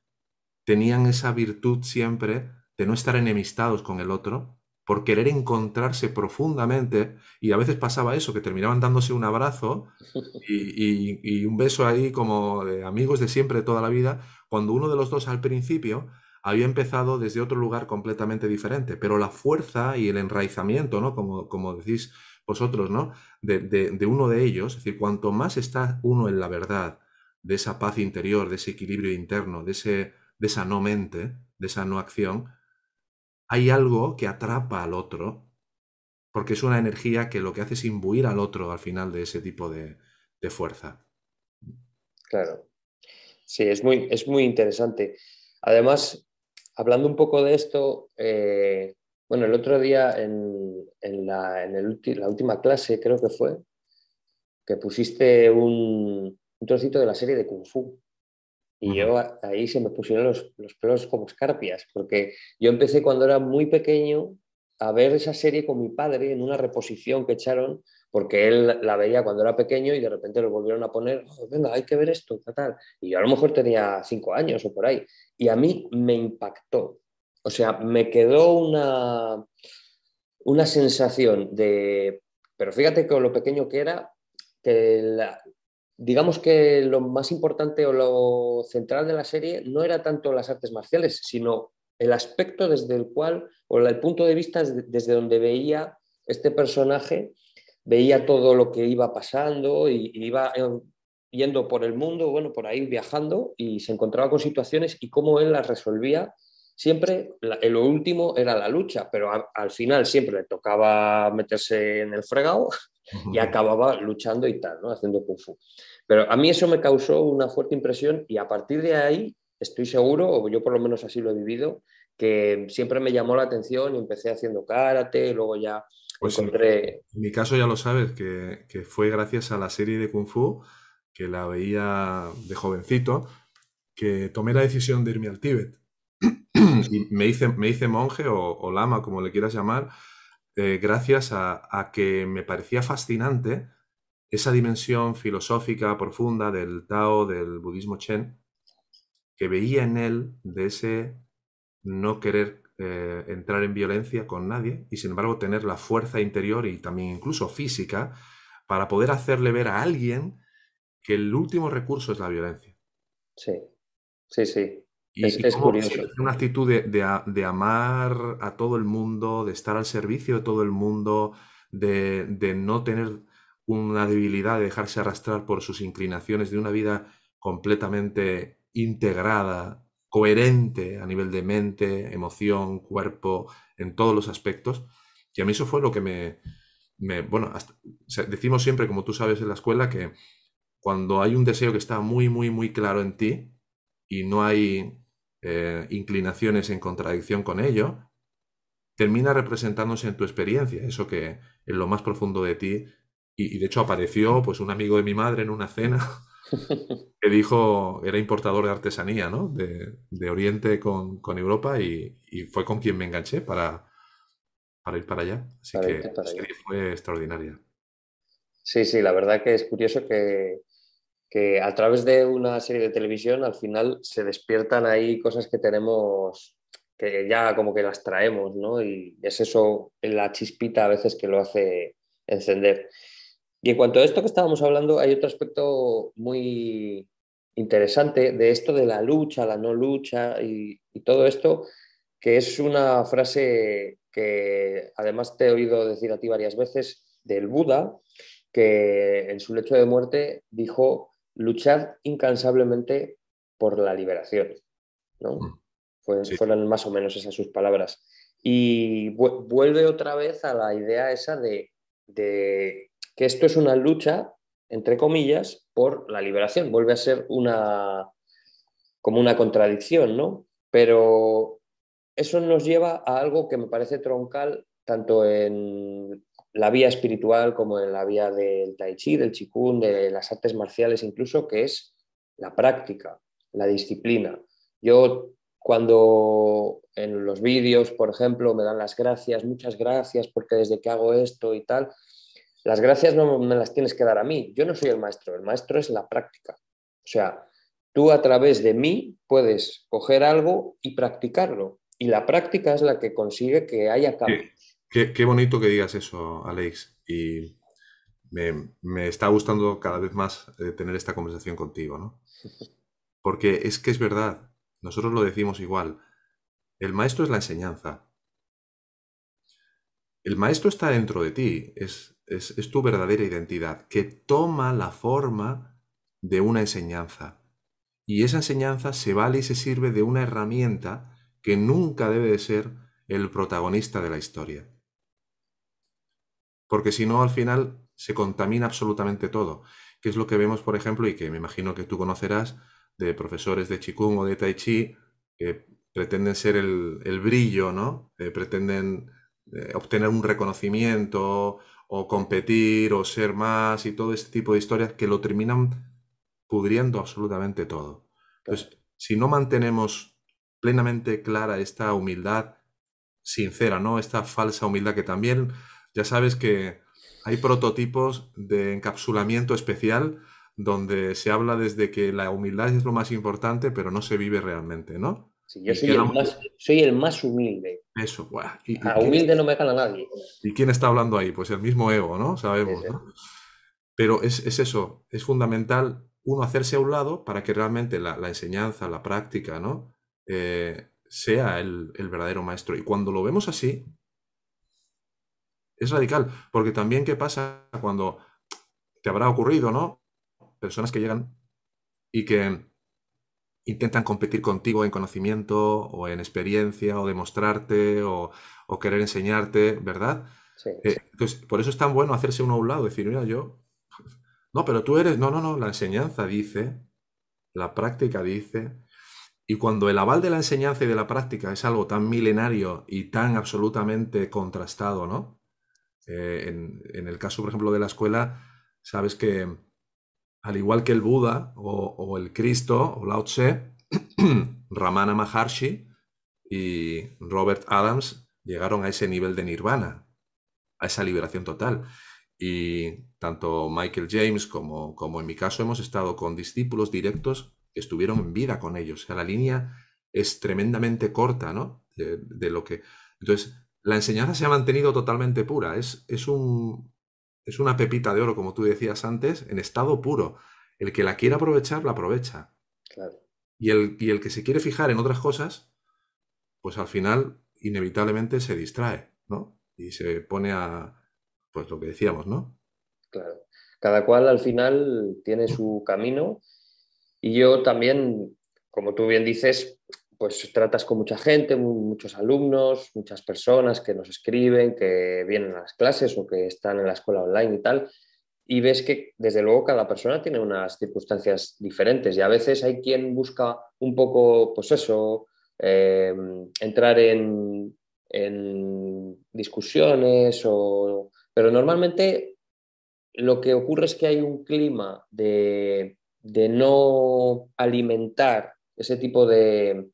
[SPEAKER 2] tenían esa virtud siempre de no estar enemistados con el otro, por querer encontrarse profundamente, y a veces pasaba eso, que terminaban dándose un abrazo [laughs] y, y, un beso ahí como de amigos de siempre, de toda la vida, cuando uno de los dos al principio había empezado desde otro lugar completamente diferente, pero la fuerza y el enraizamiento, ¿no? Como, como decís vosotros, ¿no? De, uno de ellos, es decir, cuanto más está uno en la verdad, de esa paz interior, de ese equilibrio interno, de, ese, de esa no mente, de esa no acción, hay algo que atrapa al otro, porque es una energía que lo que hace es imbuir al otro al final de ese tipo de, de fuerza.
[SPEAKER 1] Claro. Sí, es muy, es muy interesante. Además, hablando un poco de esto, eh, bueno, el otro día en, la, última clase, creo que fue, que pusiste un, trocito de la serie de Kung Fu. Y yo ahí se me pusieron los, los, pelos como escarpias, porque yo empecé cuando era muy pequeño a ver esa serie con mi padre en una reposición que echaron, porque él la veía cuando era pequeño y de repente lo volvieron a poner, venga, hay que ver esto, tal. Y yo a lo mejor tenía cinco años o por ahí. Y a mí me impactó. O sea, me quedó una, una sensación de, pero fíjate con lo pequeño que era, que digamos que lo más importante o lo central de la serie no era tanto las artes marciales, sino el aspecto desde el cual, o el punto de vista desde donde veía este personaje, veía todo lo que iba pasando y, iba eh, yendo por el mundo, bueno, por ahí viajando y se encontraba con situaciones y cómo él las resolvía siempre en lo último era la lucha, pero al final siempre le tocaba meterse en el fregado y acababa luchando y tal, ¿no? haciendo kung fu. Pero a mí eso me causó una fuerte impresión y a partir de ahí estoy seguro, o yo por lo menos así lo he vivido, que siempre me llamó la atención y empecé haciendo karate, luego ya pues encontré...
[SPEAKER 2] En mi caso ya lo sabes, que, que fue gracias a la serie de kung fu que la veía de jovencito, que tomé la decisión de irme al Tíbet. [clears throat] Y me hice, me hice monje o, lama, como le quieras llamar, eh, gracias a, que me parecía fascinante esa dimensión filosófica profunda del Tao, del budismo Chen, que veía en él de ese no querer eh, entrar en violencia con nadie y sin embargo tener la fuerza interior y también incluso física para poder hacerle ver a alguien que el último recurso es la violencia.
[SPEAKER 1] Sí, sí, sí.
[SPEAKER 2] Y, es, curioso. Una actitud de, amar a todo el mundo, de estar al servicio de todo el mundo, de, no tener una debilidad, de dejarse arrastrar por sus inclinaciones, de una vida completamente integrada, coherente a nivel de mente, emoción, cuerpo, en todos los aspectos. Y a mí eso fue lo que me... bueno, decimos siempre, como tú sabes en la escuela, que cuando hay un deseo que está muy, muy, muy claro en ti y no hay eh, inclinaciones en contradicción con ello, termina representándose en tu experiencia, eso que en lo más profundo de ti, y, de hecho apareció pues un amigo de mi madre en una cena [laughs] que dijo, era importador de artesanía, ¿no? De, Oriente con, Europa y, fue con quien me enganché para, para ir para allá. Así que fue extraordinaria.
[SPEAKER 1] Sí, sí, la verdad que es curioso que, que a través de una serie de televisión al final se despiertan ahí cosas que tenemos que ya como que las traemos, ¿no? Y es eso, la chispita a veces que lo hace encender. Y en cuanto a esto que estábamos hablando, hay otro aspecto muy interesante de esto de la lucha, la no lucha y, y todo esto, que es una frase que además te he oído decir a ti varias veces del Buda, que en su lecho de muerte dijo luchar incansablemente por la liberación. ¿no? Mm. Fueron más o menos esas sus palabras. Y vuelve otra vez a la idea esa de, que esto es una lucha, entre comillas, por la liberación. Vuelve a ser una como una contradicción, ¿no? Pero eso nos lleva a algo que me parece troncal tanto en la vía espiritual como en la vía del tai chi, del qigong, de las artes marciales incluso, que es la práctica, la disciplina. Yo cuando en los vídeos, por ejemplo, me dan las gracias, muchas gracias porque desde que hago esto y tal, las gracias no me las tienes que dar a mí. Yo no soy el maestro, el maestro es la práctica. O sea, tú a través de mí puedes coger algo y practicarlo. Y la práctica es la que consigue que haya cambio.
[SPEAKER 2] Qué, bonito que digas eso, Alex. Y me, está gustando cada vez más eh, tener esta conversación contigo, ¿no? [laughs] Porque es que es verdad, nosotros lo decimos igual. El maestro es la enseñanza. El maestro está dentro de ti, es, es tu verdadera identidad, que toma la forma de una enseñanza. Y esa enseñanza se vale y se sirve de una herramienta que nunca debe de ser el protagonista de la historia porque si no, al final se contamina absolutamente todo, que es lo que vemos, por ejemplo, y que me imagino que tú conocerás, de profesores de Qigong o de Tai Chi, que pretenden ser el, brillo, ¿no? Eh, pretenden eh, obtener un reconocimiento o competir o ser más y todo este tipo de historias que lo terminan pudriendo absolutamente todo. Entonces, si no mantenemos plenamente clara esta humildad sincera, ¿no? Esta falsa humildad que también ya sabes que hay prototipos de encapsulamiento especial donde se habla desde que la humildad es lo más importante, pero no se vive realmente, ¿no?
[SPEAKER 1] Sí, yo soy el, más, humilde.
[SPEAKER 2] Eso,
[SPEAKER 1] bueno. A humilde no me gana nadie.
[SPEAKER 2] ¿Y quién está hablando ahí? Pues el mismo ego, ¿no? Sabemos, ¿no? Pero es, eso, es fundamental uno hacerse a un lado para que realmente la, enseñanza, la práctica, ¿no? Eh, sea el, el verdadero maestro. Y cuando lo vemos así, es radical, porque también qué pasa cuando te habrá ocurrido, ¿no? Personas que llegan y que intentan competir contigo en conocimiento o en experiencia o demostrarte o, querer enseñarte, ¿verdad?
[SPEAKER 1] Sí.
[SPEAKER 2] Eh, entonces, por eso es tan bueno hacerse uno a un lado, decir, mira, yo, [laughs] no, pero tú eres, no, no, no, la enseñanza dice, la práctica dice, y cuando el aval de la enseñanza y de la práctica es algo tan milenario y tan absolutamente contrastado, ¿no? Eh, en, el caso, por ejemplo, de la escuela, sabes que al igual que el Buda o, el Cristo o Lao Tse, [clears throat] Ramana Maharshi y Robert Adams llegaron a ese nivel de nirvana, a esa liberación total. Y tanto Michael James como, como en mi caso hemos estado con discípulos directos que estuvieron en vida con ellos. O sea, la línea es tremendamente corta, ¿no? De, lo que... Entonces, la enseñanza se ha mantenido totalmente pura. Es, es, un, es una pepita de oro, como tú decías antes, en estado puro. El que la quiera aprovechar, la aprovecha. Y, el, y el que se quiere fijar en otras cosas, pues al final, inevitablemente se distrae, ¿no? Y se pone a, pues lo que decíamos, ¿no?
[SPEAKER 1] Claro. Cada cual al final tiene su camino y yo también, como tú bien dices, pues tratas con mucha gente, muchos alumnos, muchas personas que nos escriben, que vienen a las clases o que están en la escuela online y tal, y ves que desde luego cada persona tiene unas circunstancias diferentes y a veces hay quien busca un poco, pues eso, eh, entrar en, discusiones, o... pero normalmente lo que ocurre es que hay un clima de de no alimentar ese tipo de,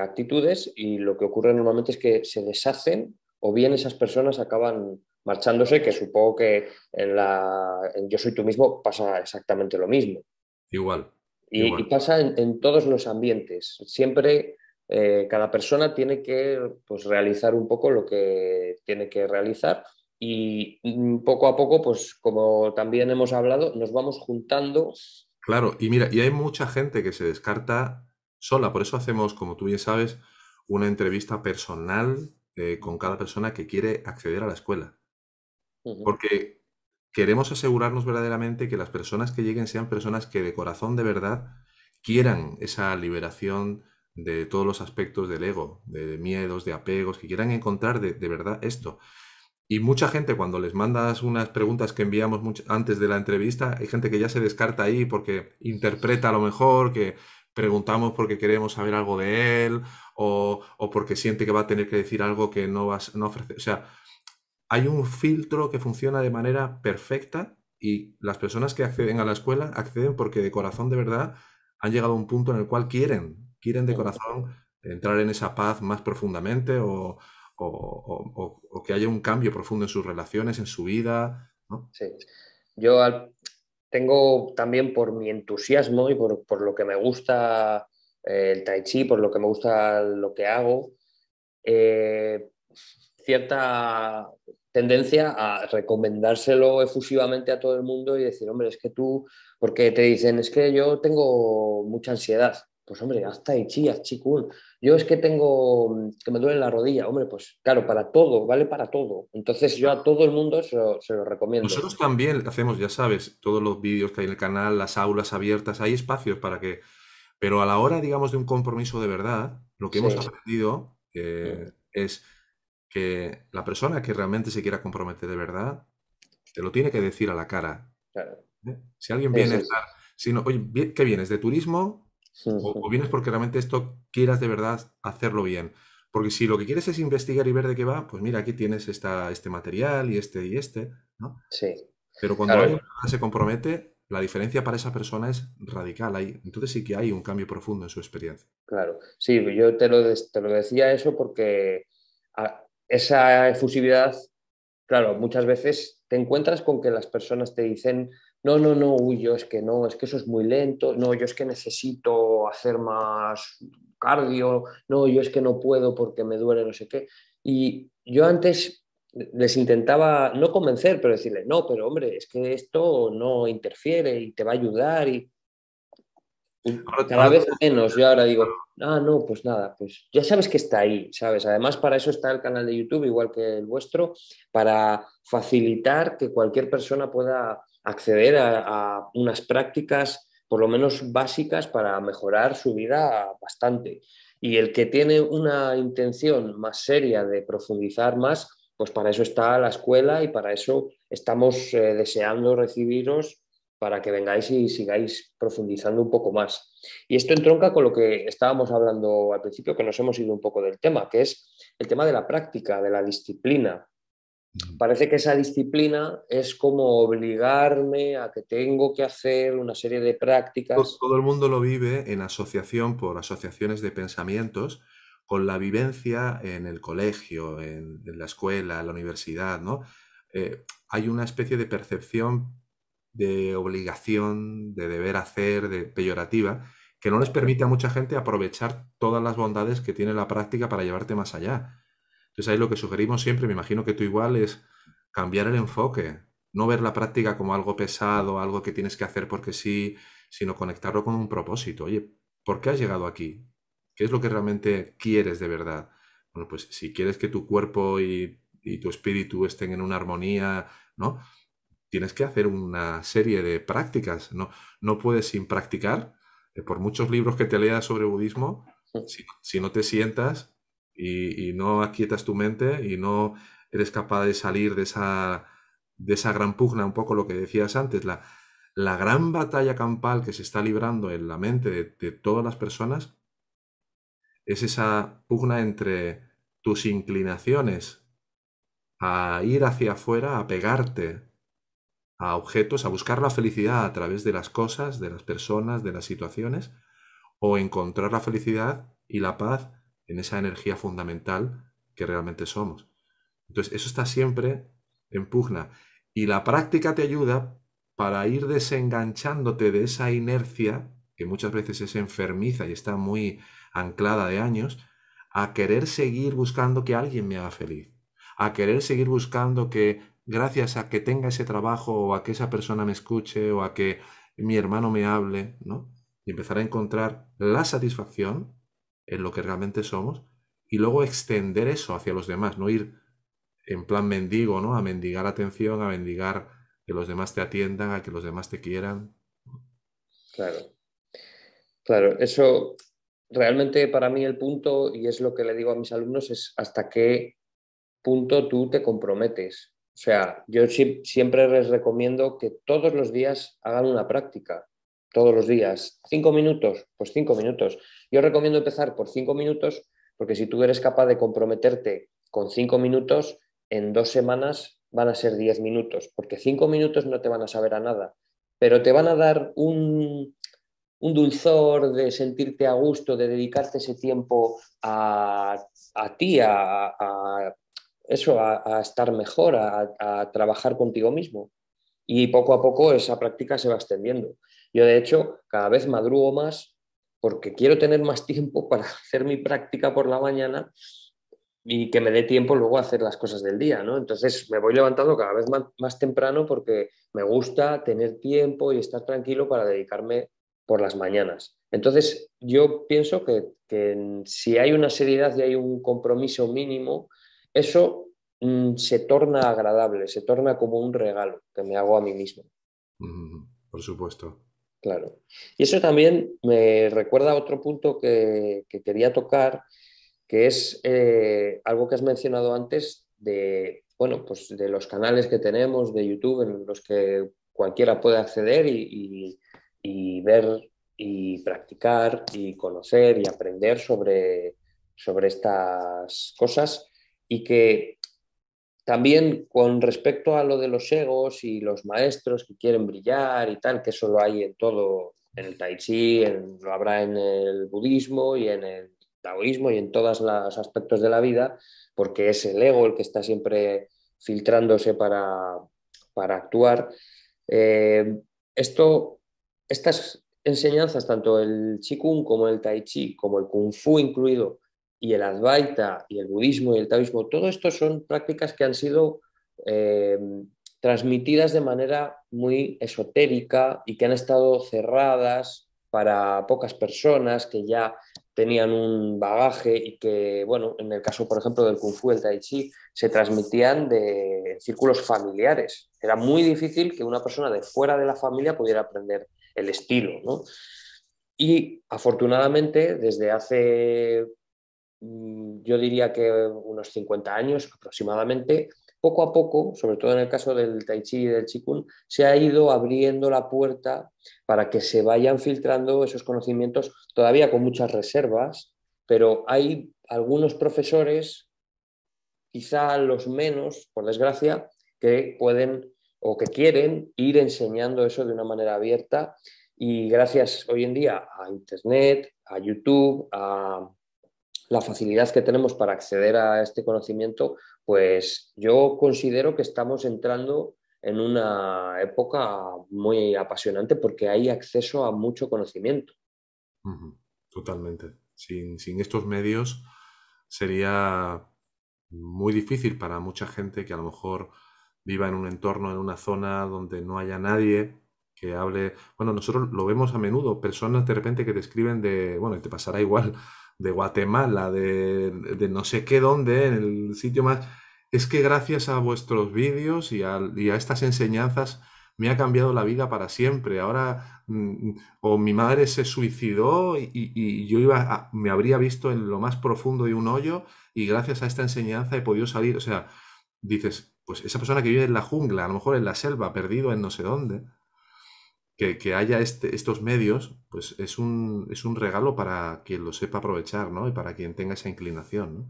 [SPEAKER 1] actitudes y lo que ocurre normalmente es que se deshacen o bien esas personas acaban marchándose, que supongo que en, la, Yo Soy Tú mismo pasa exactamente lo mismo.
[SPEAKER 2] Igual.
[SPEAKER 1] Y, pasa en, todos los ambientes. Siempre eh, cada persona tiene que pues, realizar un poco lo que tiene que realizar y mm, poco a poco, pues como también hemos hablado, nos vamos juntando.
[SPEAKER 2] Claro, y mira, y hay mucha gente que se descarta sola, por eso hacemos, como tú bien sabes, una entrevista personal eh, con cada persona que quiere acceder a la escuela. Porque queremos asegurarnos verdaderamente que las personas que lleguen sean personas que de corazón de verdad quieran esa liberación de todos los aspectos del ego, de miedos, de apegos, que quieran encontrar de verdad esto. Y mucha gente cuando les mandas unas preguntas que enviamos antes de la entrevista, hay gente que ya se descarta ahí porque interpreta a lo mejor, que preguntamos porque queremos saber algo de él o, porque siente que va a tener que decir algo que no, va, no ofrece. O sea, hay un filtro que funciona de manera perfecta y las personas que acceden a la escuela acceden porque de corazón de verdad han llegado a un punto en el cual quieren, quieren de corazón entrar en esa paz más profundamente o, o, que haya un cambio profundo en sus relaciones, en su vida.
[SPEAKER 1] Sí. Yo tengo también por mi entusiasmo y por, lo que me gusta eh, el tai chi, por lo que me gusta lo que hago, eh, cierta tendencia a recomendárselo efusivamente a todo el mundo y decir, hombre, es que tú, porque te dicen, es que yo tengo mucha ansiedad. Pues hombre, haz tai chi, haz. Yo es que tengo, que me duele la rodilla. Hombre, pues claro, para todo, vale para todo. Entonces yo a todo el mundo se lo, recomiendo.
[SPEAKER 2] Nosotros también hacemos, ya sabes, todos los vídeos que hay en el canal, las aulas abiertas, hay espacios para que... Pero a la hora, digamos, de un compromiso de verdad, lo que hemos aprendido eh, es que la persona que realmente se quiera comprometer de verdad, te lo tiene que decir a la cara. ¿Eh? Si alguien viene a estar... Si no, oye, ¿qué vienes? ¿De turismo? O, vienes porque realmente esto quieras de verdad hacerlo bien. Porque si lo que quieres es investigar y ver de qué va, pues mira, aquí tienes esta, este material y este y este, ¿no?
[SPEAKER 1] Sí.
[SPEAKER 2] Pero cuando alguien se compromete, la diferencia para esa persona es radical. Ahí, entonces sí que hay un cambio profundo en su experiencia.
[SPEAKER 1] Claro, sí, yo te lo, te lo decía eso porque esa efusividad, claro, muchas veces te encuentras con que las personas te dicen no, no, no, uy, yo es que no, es que eso es muy lento, no, yo es que necesito hacer más cardio, no, yo es que no puedo porque me duele no sé qué. Y yo antes les intentaba no convencer, pero decirle, no, pero hombre, es que esto no interfiere y te va a ayudar y cada vez menos. Yo ahora digo, ah, no, pues nada, pues ya sabes que está ahí, ¿sabes? Además, para eso está el canal de YouTube, igual que el vuestro, para facilitar que cualquier persona pueda acceder a, unas prácticas por lo menos básicas para mejorar su vida bastante. Y el que tiene una intención más seria de profundizar más, pues para eso está la escuela y para eso estamos eh, deseando recibiros para que vengáis y sigáis profundizando un poco más. Y esto entronca con lo que estábamos hablando al principio, que nos hemos ido un poco del tema, que es el tema de la práctica, de la disciplina. Parece que esa disciplina es como obligarme a que tengo que hacer una serie de prácticas.
[SPEAKER 2] Todo el mundo lo vive en asociación por asociaciones de pensamientos con la vivencia en el colegio, en, la escuela, en la universidad, ¿no? Eh, hay una especie de percepción de obligación, de deber hacer, de peyorativa, que no les permite a mucha gente aprovechar todas las bondades que tiene la práctica para llevarte más allá. Entonces ahí lo que sugerimos siempre, me imagino que tú igual, es cambiar el enfoque, no ver la práctica como algo pesado, algo que tienes que hacer porque sí, sino conectarlo con un propósito. Oye, ¿por qué has llegado aquí? ¿Qué es lo que realmente quieres de verdad? Bueno, pues si quieres que tu cuerpo y, y tu espíritu estén en una armonía, ¿no? tienes que hacer una serie de prácticas. No, no puedes sin practicar, por muchos libros que te leas sobre budismo, si, no te sientas y, no aquietas tu mente y no eres capaz de salir de esa, de esa gran pugna, un poco lo que decías antes, la, la gran batalla campal que se está librando en la mente de, de todas las personas, es esa pugna entre tus inclinaciones a ir hacia afuera, a pegarte a objetos, a buscar la felicidad a través de las cosas, de las personas, de las situaciones, o encontrar la felicidad y la paz en esa energía fundamental que realmente somos. Entonces, eso está siempre en pugna. Y la práctica te ayuda para ir desenganchándote de esa inercia, que muchas veces es enfermiza y está muy anclada de años, a querer seguir buscando que alguien me haga feliz, a querer seguir buscando que gracias a que tenga ese trabajo o a que esa persona me escuche o a que mi hermano me hable, ¿no? Y empezar a encontrar la satisfacción en lo que realmente somos y luego extender eso hacia los demás, no ir en plan mendigo, ¿no? A mendigar atención, a mendigar que los demás te atiendan, a que los demás te quieran.
[SPEAKER 1] Claro. Claro, eso realmente para mí el punto, y es lo que le digo a mis alumnos, es hasta qué punto tú te comprometes o sea, yo siempre les recomiendo que todos los días hagan una práctica, todos los días. ¿Cinco minutos? Pues cinco minutos. Yo recomiendo empezar por cinco minutos porque si tú eres capaz de comprometerte con cinco minutos, en dos semanas van a ser diez minutos, porque cinco minutos no te van a saber a nada, pero te van a dar un, dulzor de sentirte a gusto, de dedicarte ese tiempo a, ti, a, eso, a, estar mejor, a, trabajar contigo mismo. Y poco a poco esa práctica se va extendiendo. Yo, de hecho, cada vez madrugo más porque quiero tener más tiempo [laughs] para hacer mi práctica por la mañana y que me dé tiempo luego a hacer las cosas del día, ¿no? Entonces me voy levantando cada vez más, temprano porque me gusta tener tiempo y estar tranquilo para dedicarme por las mañanas. Entonces yo pienso que, que si hay una seriedad y hay un compromiso mínimo, eso mm, se torna agradable, se torna como un regalo que me hago a mí mismo.
[SPEAKER 2] por supuesto.
[SPEAKER 1] Claro. Y eso también me recuerda a otro punto que, quería tocar, que es eh, algo que has mencionado antes de, bueno, pues de los canales que tenemos de YouTube en los que cualquiera puede acceder y, y ver y practicar y conocer y aprender sobre, sobre estas cosas y que también con respecto a lo de los egos y los maestros que quieren brillar y tal, que eso lo hay en todo, en el tai chi, lo habrá en el budismo y en el taoísmo y en todos los aspectos de la vida, porque es el ego el que está siempre filtrándose para, actuar. Eh, esto, estas enseñanzas, tanto el Qigong como el Tai Chi, como el Kung Fu incluido, y el Advaita y el budismo y el taoísmo, todo esto son prácticas que han sido eh, transmitidas de manera muy esotérica y que han estado cerradas para pocas personas que ya tenían un bagaje y que, bueno, en el caso, por ejemplo, del Kung Fu, el Tai Chi, se transmitían de círculos familiares. Era muy difícil que una persona de fuera de la familia pudiera aprender el estilo. ¿no? Y afortunadamente, desde hace, yo diría que unos 50 años aproximadamente, poco a poco, sobre todo en el caso del tai chi y del qigong, se ha ido abriendo la puerta para que se vayan filtrando esos conocimientos, todavía con muchas reservas, pero hay algunos profesores, quizá los menos, por desgracia, que pueden o que quieren ir enseñando eso de una manera abierta. Y gracias hoy en día a Internet, a YouTube, a la facilidad que tenemos para acceder a este conocimiento, pues yo considero que estamos entrando en una época muy apasionante porque hay acceso a mucho conocimiento.
[SPEAKER 2] Totalmente. Sin, sin, estos medios sería muy difícil para mucha gente que a lo mejor viva en un entorno, en una zona donde no haya nadie que hable, bueno, nosotros lo vemos a menudo, personas de repente que te escriben de, bueno, te pasará [laughs] igual, de Guatemala, de, no sé qué dónde, en el sitio más, es que gracias a vuestros vídeos y a, a estas enseñanzas me ha cambiado la vida para siempre. Ahora, mm, o mi madre se suicidó y, yo iba me habría visto en lo más profundo de un hoyo y gracias a esta enseñanza he podido salir. O sea, dices, pues esa persona que vive en la jungla, a lo mejor en la selva, perdido en no sé dónde, que, haya este, estos medios, pues es un, es un regalo para quien lo sepa aprovechar, ¿no? Y para quien tenga esa inclinación, ¿no?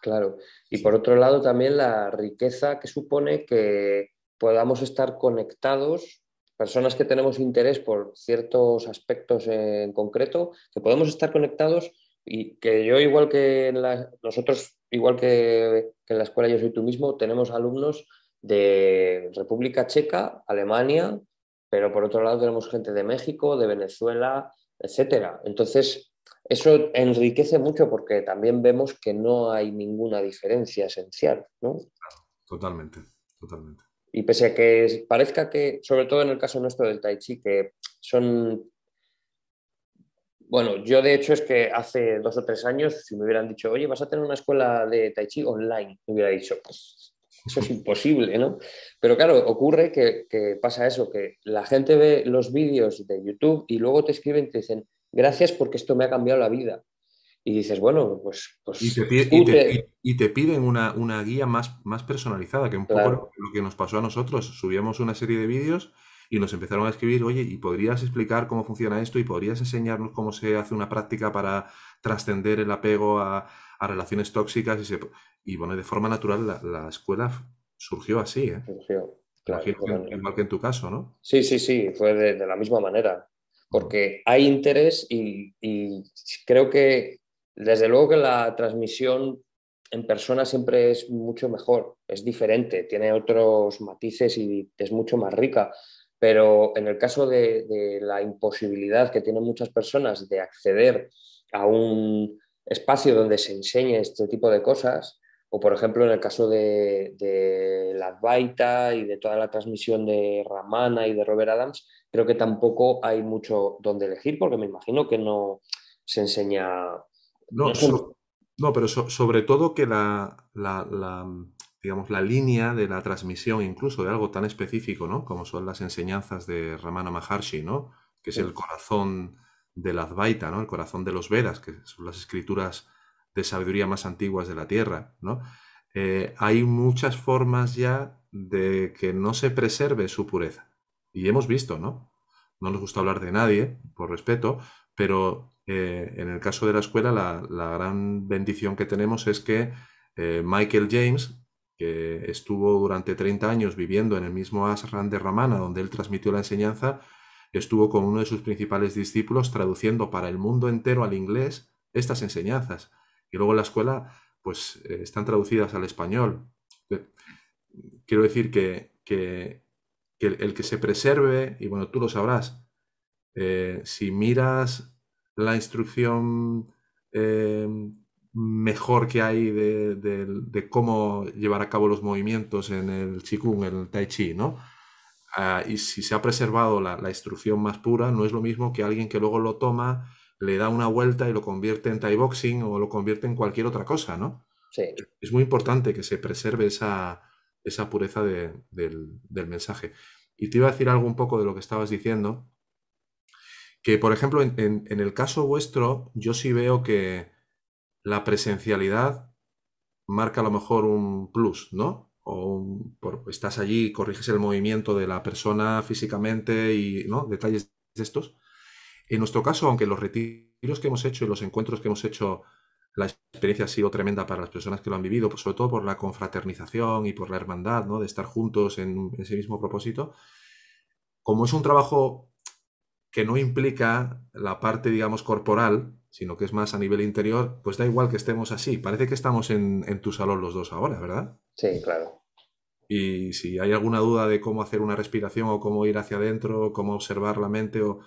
[SPEAKER 1] Claro. Y por otro lado también la riqueza que supone que podamos estar conectados, personas que tenemos interés por ciertos aspectos en concreto, que podemos estar conectados y que yo igual que nosotros, igual que, que en la escuela Yo Soy Tú Mismo, tenemos alumnos de República Checa, Alemania, pero por otro lado tenemos gente de México, de Venezuela, etcétera. Entonces, eso enriquece mucho porque también vemos que no hay ninguna diferencia esencial, ¿no?
[SPEAKER 2] Totalmente, totalmente.
[SPEAKER 1] Y pese a que parezca que, sobre todo en el caso nuestro del Tai Chi, que son... Bueno, yo de hecho es que hace dos o tres años, si me hubieran dicho, oye, vas a tener una escuela de Tai Chi online, me hubiera dicho, pues eso es imposible, ¿no? Pero claro, ocurre que, pasa eso, que la gente ve los vídeos de YouTube y luego te escriben y te dicen, gracias porque esto me ha cambiado la vida. Y dices, bueno, pues... pues
[SPEAKER 2] y, te piden una, guía más, más personalizada, que un poco lo que nos pasó a nosotros. Subíamos una serie de vídeos y nos empezaron a escribir, oye, ¿y podrías explicar cómo funciona esto? ¿Y podrías enseñarnos cómo se hace una práctica para trascender el apego a, relaciones tóxicas? Y, y, bueno, de forma natural la, escuela surgió así, ¿eh?
[SPEAKER 1] Surgió, claro.
[SPEAKER 2] igual que en tu caso, ¿no?
[SPEAKER 1] Sí, sí, sí, fue de, la misma manera. Porque hay interés y, creo que, desde luego que la transmisión en persona siempre es mucho mejor, es diferente, tiene otros matices y es mucho más rica. Pero en el caso de, la imposibilidad que tienen muchas personas de acceder a un espacio donde se enseñe este tipo de cosas, o por ejemplo en el caso de, la Advaita y de toda la transmisión de Ramana y de Robert Adams, creo que tampoco hay mucho donde elegir porque me imagino que no se enseña...
[SPEAKER 2] No, pero sobre todo que la, digamos, la línea de la transmisión incluso de algo tan específico, ¿no? Como son las enseñanzas de Ramana Maharshi, ¿no? Que es el corazón del Advaita, ¿no? El corazón de los Vedas, que son las escrituras de sabiduría más antiguas de la Tierra, ¿no? Eh, hay muchas formas ya de que no se preserve su pureza. Y hemos visto, ¿no? No nos gusta hablar de nadie, por respeto, pero eh, en el caso de la escuela la, gran bendición que tenemos es que eh, Michael James, que estuvo durante 30 años viviendo en el mismo ashram de Ramana, donde él transmitió la enseñanza, estuvo con uno de sus principales discípulos traduciendo para el mundo entero al inglés estas enseñanzas. Y luego en la escuela, pues eh, están traducidas al español. Eh, quiero decir que, el, que se preserve, y bueno, tú lo sabrás, eh, si miras la instrucción mejor que hay de, cómo llevar a cabo los movimientos en el Qigong, en el Tai Chi, ¿no? Ah, y si se ha preservado la, instrucción más pura, no es lo mismo que alguien que luego lo toma, le da una vuelta y lo convierte en Thai Boxing o lo convierte en cualquier otra cosa, ¿no?
[SPEAKER 1] Sí.
[SPEAKER 2] Es muy importante que se preserve esa, esa pureza del, del mensaje. Y te iba a decir algo un poco de lo que estabas diciendo, Que, por ejemplo, en, el caso vuestro, yo sí veo que la presencialidad marca a lo mejor un plus, ¿no? O estás allí, corriges el movimiento de la persona físicamente y, ¿no? Detalles de estos. En nuestro caso, aunque los retiros que hemos hecho y los encuentros que hemos hecho, la experiencia ha sido tremenda para las personas que lo han vivido, sobre todo por la confraternización y por la hermandad, ¿no? De estar juntos en ese mismo propósito. Como es un trabajo que no implica la parte, digamos, corporal, sino que es más a nivel interior, pues da igual que estemos así. Parece que estamos en, tu salón los dos ahora, ¿verdad?
[SPEAKER 1] Sí, claro.
[SPEAKER 2] Y si hay alguna duda de cómo hacer una respiración o cómo ir hacia adentro, cómo observar la mente, o,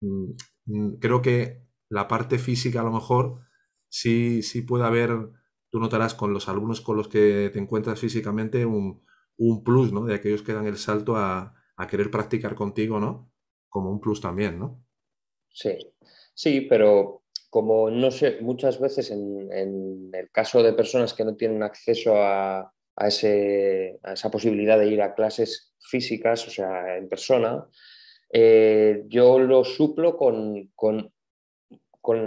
[SPEAKER 2] mm, mm, creo que la parte física a lo mejor sí, sí puede haber, tú notarás con los alumnos con los que te encuentras físicamente un, plus, ¿no? De aquellos que dan el salto a, a querer practicar contigo, ¿no? como un plus también, ¿no?
[SPEAKER 1] Sí, sí, pero como no sé, muchas veces en, el caso de personas que no tienen acceso a, esa posibilidad de ir a clases físicas, o sea, en persona, eh, yo lo suplo con, con,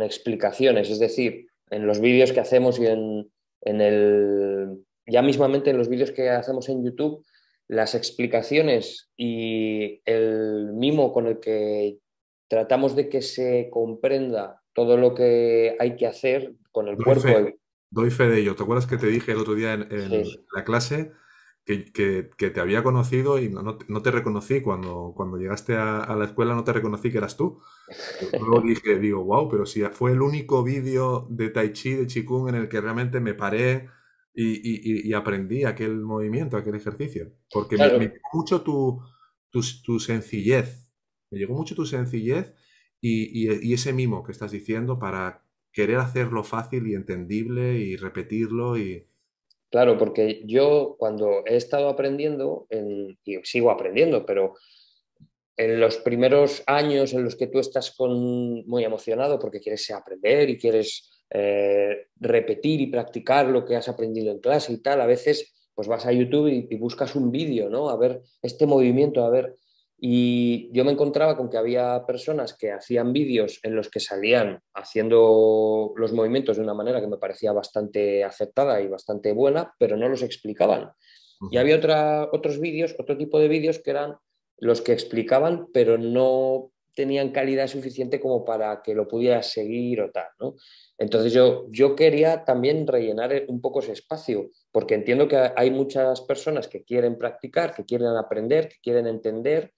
[SPEAKER 1] explicaciones, es decir, en los vídeos que hacemos y en, en el, ya mismamente en los vídeos que hacemos en YouTube, las explicaciones y el mimo con el que tratamos de que se comprenda todo lo que hay que hacer con el cuerpo.
[SPEAKER 2] Doy fe de ello. ¿Te acuerdas que te dije el otro día en, la clase que, te había conocido y no, te reconocí cuando, cuando llegaste a, la escuela, no te reconocí que eras tú? Luego [laughs] dije, digo, wow, pero si fue el único vídeo de Tai Chi, de Qigong, en el que realmente me paré y, aprendí aquel movimiento, aquel ejercicio. Porque me, llegó mucho tu, tu, sencillez, me llegó mucho tu sencillez y, ese mimo que estás diciendo para querer hacerlo fácil y entendible y repetirlo y...
[SPEAKER 1] Claro, porque yo cuando he estado aprendiendo, y sigo aprendiendo, pero en los primeros años en los que tú estás con, muy emocionado porque quieres aprender y quieres eh, repetir y practicar lo que has aprendido en clase y tal, a veces pues vas a YouTube y, buscas un vídeo, ¿no? A ver este movimiento, a ver. Y yo me encontraba con que había personas que hacían vídeos en los que salían haciendo los movimientos de una manera que me parecía bastante aceptada y bastante buena, pero no los explicaban. Y había otra, otros vídeos, otro tipo de vídeos que eran los que explicaban, pero no tenían calidad suficiente como para que lo pudieras seguir o tal, ¿no? Entonces yo, yo quería también rellenar un poco ese espacio, porque entiendo que hay muchas personas que quieren practicar, que quieren aprender, que quieren entender,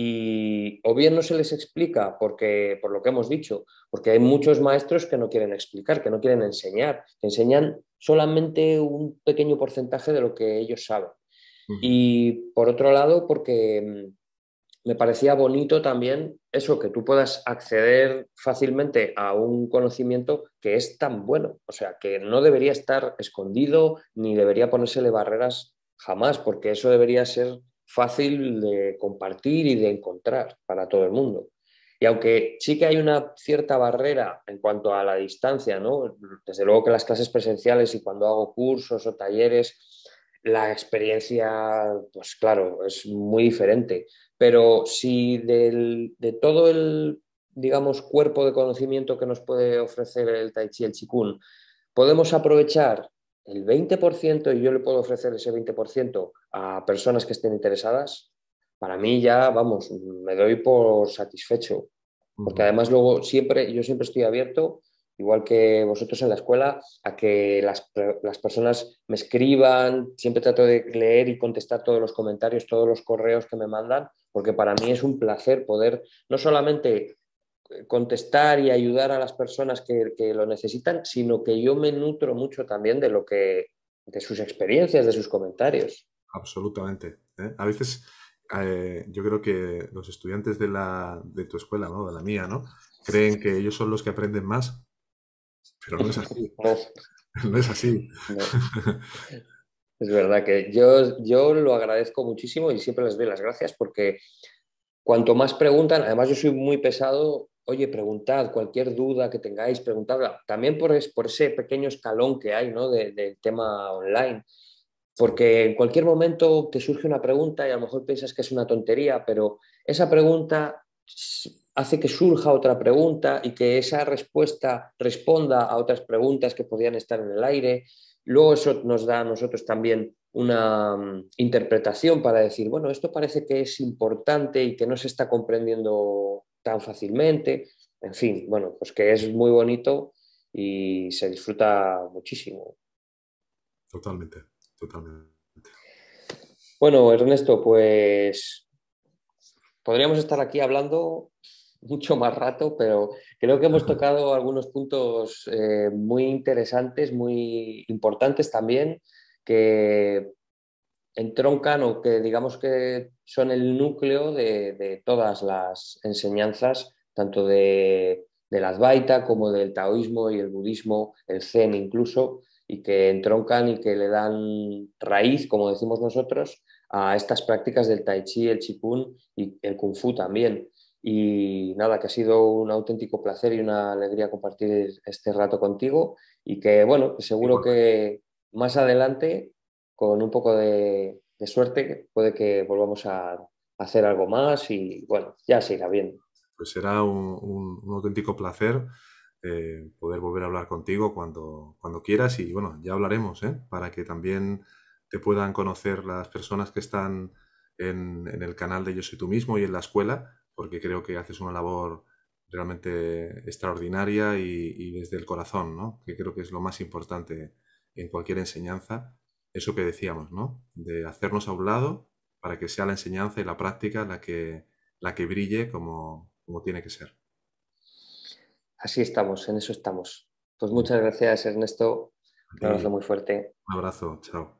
[SPEAKER 1] y o bien no se les explica porque, por lo que hemos dicho, porque hay muchos maestros que no quieren explicar, que no quieren enseñar, que enseñan solamente un pequeño porcentaje de lo que ellos saben. Y por otro lado, porque me parecía bonito también eso, que tú puedas acceder fácilmente a un conocimiento que es tan bueno, o sea, que no debería estar escondido ni debería ponérsele barreras jamás, porque eso debería ser fácil de compartir y de encontrar para todo el mundo. Y aunque sí que hay una cierta barrera en cuanto a la distancia, ¿no? Desde luego que las clases presenciales y cuando hago cursos o talleres, la experiencia, pues claro, es muy diferente. Pero si de todo el, digamos, cuerpo de conocimiento que nos puede ofrecer el Tai Chi, el Chikun, podemos aprovechar el 20% y yo le puedo ofrecer ese 20% a personas que estén interesadas, para mí ya, vamos, me doy por satisfecho. Porque además luego siempre, yo siempre estoy abierto igual que vosotros en la escuela, a que las, personas me escriban, siempre trato de leer y contestar todos los comentarios, todos los correos que me mandan, porque para mí es un placer poder no solamente contestar y ayudar a las personas que, lo necesitan, sino que yo me nutro mucho también de lo que, de sus experiencias, de sus comentarios.
[SPEAKER 2] Absolutamente. ¿eh? A veces eh, yo creo que los estudiantes de, la, de tu escuela, ¿no? de la mía, ¿no? creen que ellos son los que aprenden más pero no es así. [laughs] no. es así.
[SPEAKER 1] Es verdad que yo, yo lo agradezco muchísimo y siempre les doy las gracias porque cuanto más preguntan, además yo soy muy pesado, oye, preguntad cualquier duda que tengáis, preguntadla. También por, ese pequeño escalón que hay ¿no? del tema online. Porque en cualquier momento te surge una pregunta y a lo mejor piensas que es una tontería, pero esa pregunta hace que surja otra pregunta y que esa respuesta responda a otras preguntas que podían estar en el aire. Luego eso nos da a nosotros también una mm, interpretación para decir, bueno, esto parece que es importante y que no se está comprendiendo tan fácilmente. En fin, bueno, pues que es muy bonito y se disfruta muchísimo.
[SPEAKER 2] Totalmente, totalmente.
[SPEAKER 1] Bueno, Ernesto, pues podríamos estar aquí hablando mucho más rato, pero creo que hemos [laughs] tocado algunos puntos eh, muy interesantes, muy importantes también, que entroncan o que digamos que son el núcleo de, todas las enseñanzas, tanto de, del Advaita como del taoísmo y el budismo, el zen incluso, y que entroncan y que le dan raíz, como decimos nosotros, a estas prácticas del tai chi, el qigong y el kung fu también. Y nada, que ha sido un auténtico placer y una alegría compartir este rato contigo y que, bueno, seguro que más adelante, con un poco de, suerte, puede que volvamos a hacer algo más y, bueno, ya se irá bien.
[SPEAKER 2] Pues será un, auténtico placer eh, poder volver a hablar contigo cuando, cuando quieras y, bueno, ya hablaremos, ¿eh? Para que también te puedan conocer las personas que están en, el canal de Yo Soy Tú Mismo y en la escuela porque creo que haces una labor realmente extraordinaria y, desde el corazón, ¿no? que creo que es lo más importante en cualquier enseñanza, eso que decíamos, ¿no? de hacernos a un lado para que sea la enseñanza y la práctica la que, la que brille como, como tiene que ser.
[SPEAKER 1] Así estamos, en eso estamos. Pues muchas gracias Ernesto, un abrazo muy fuerte.
[SPEAKER 2] Un abrazo, chao.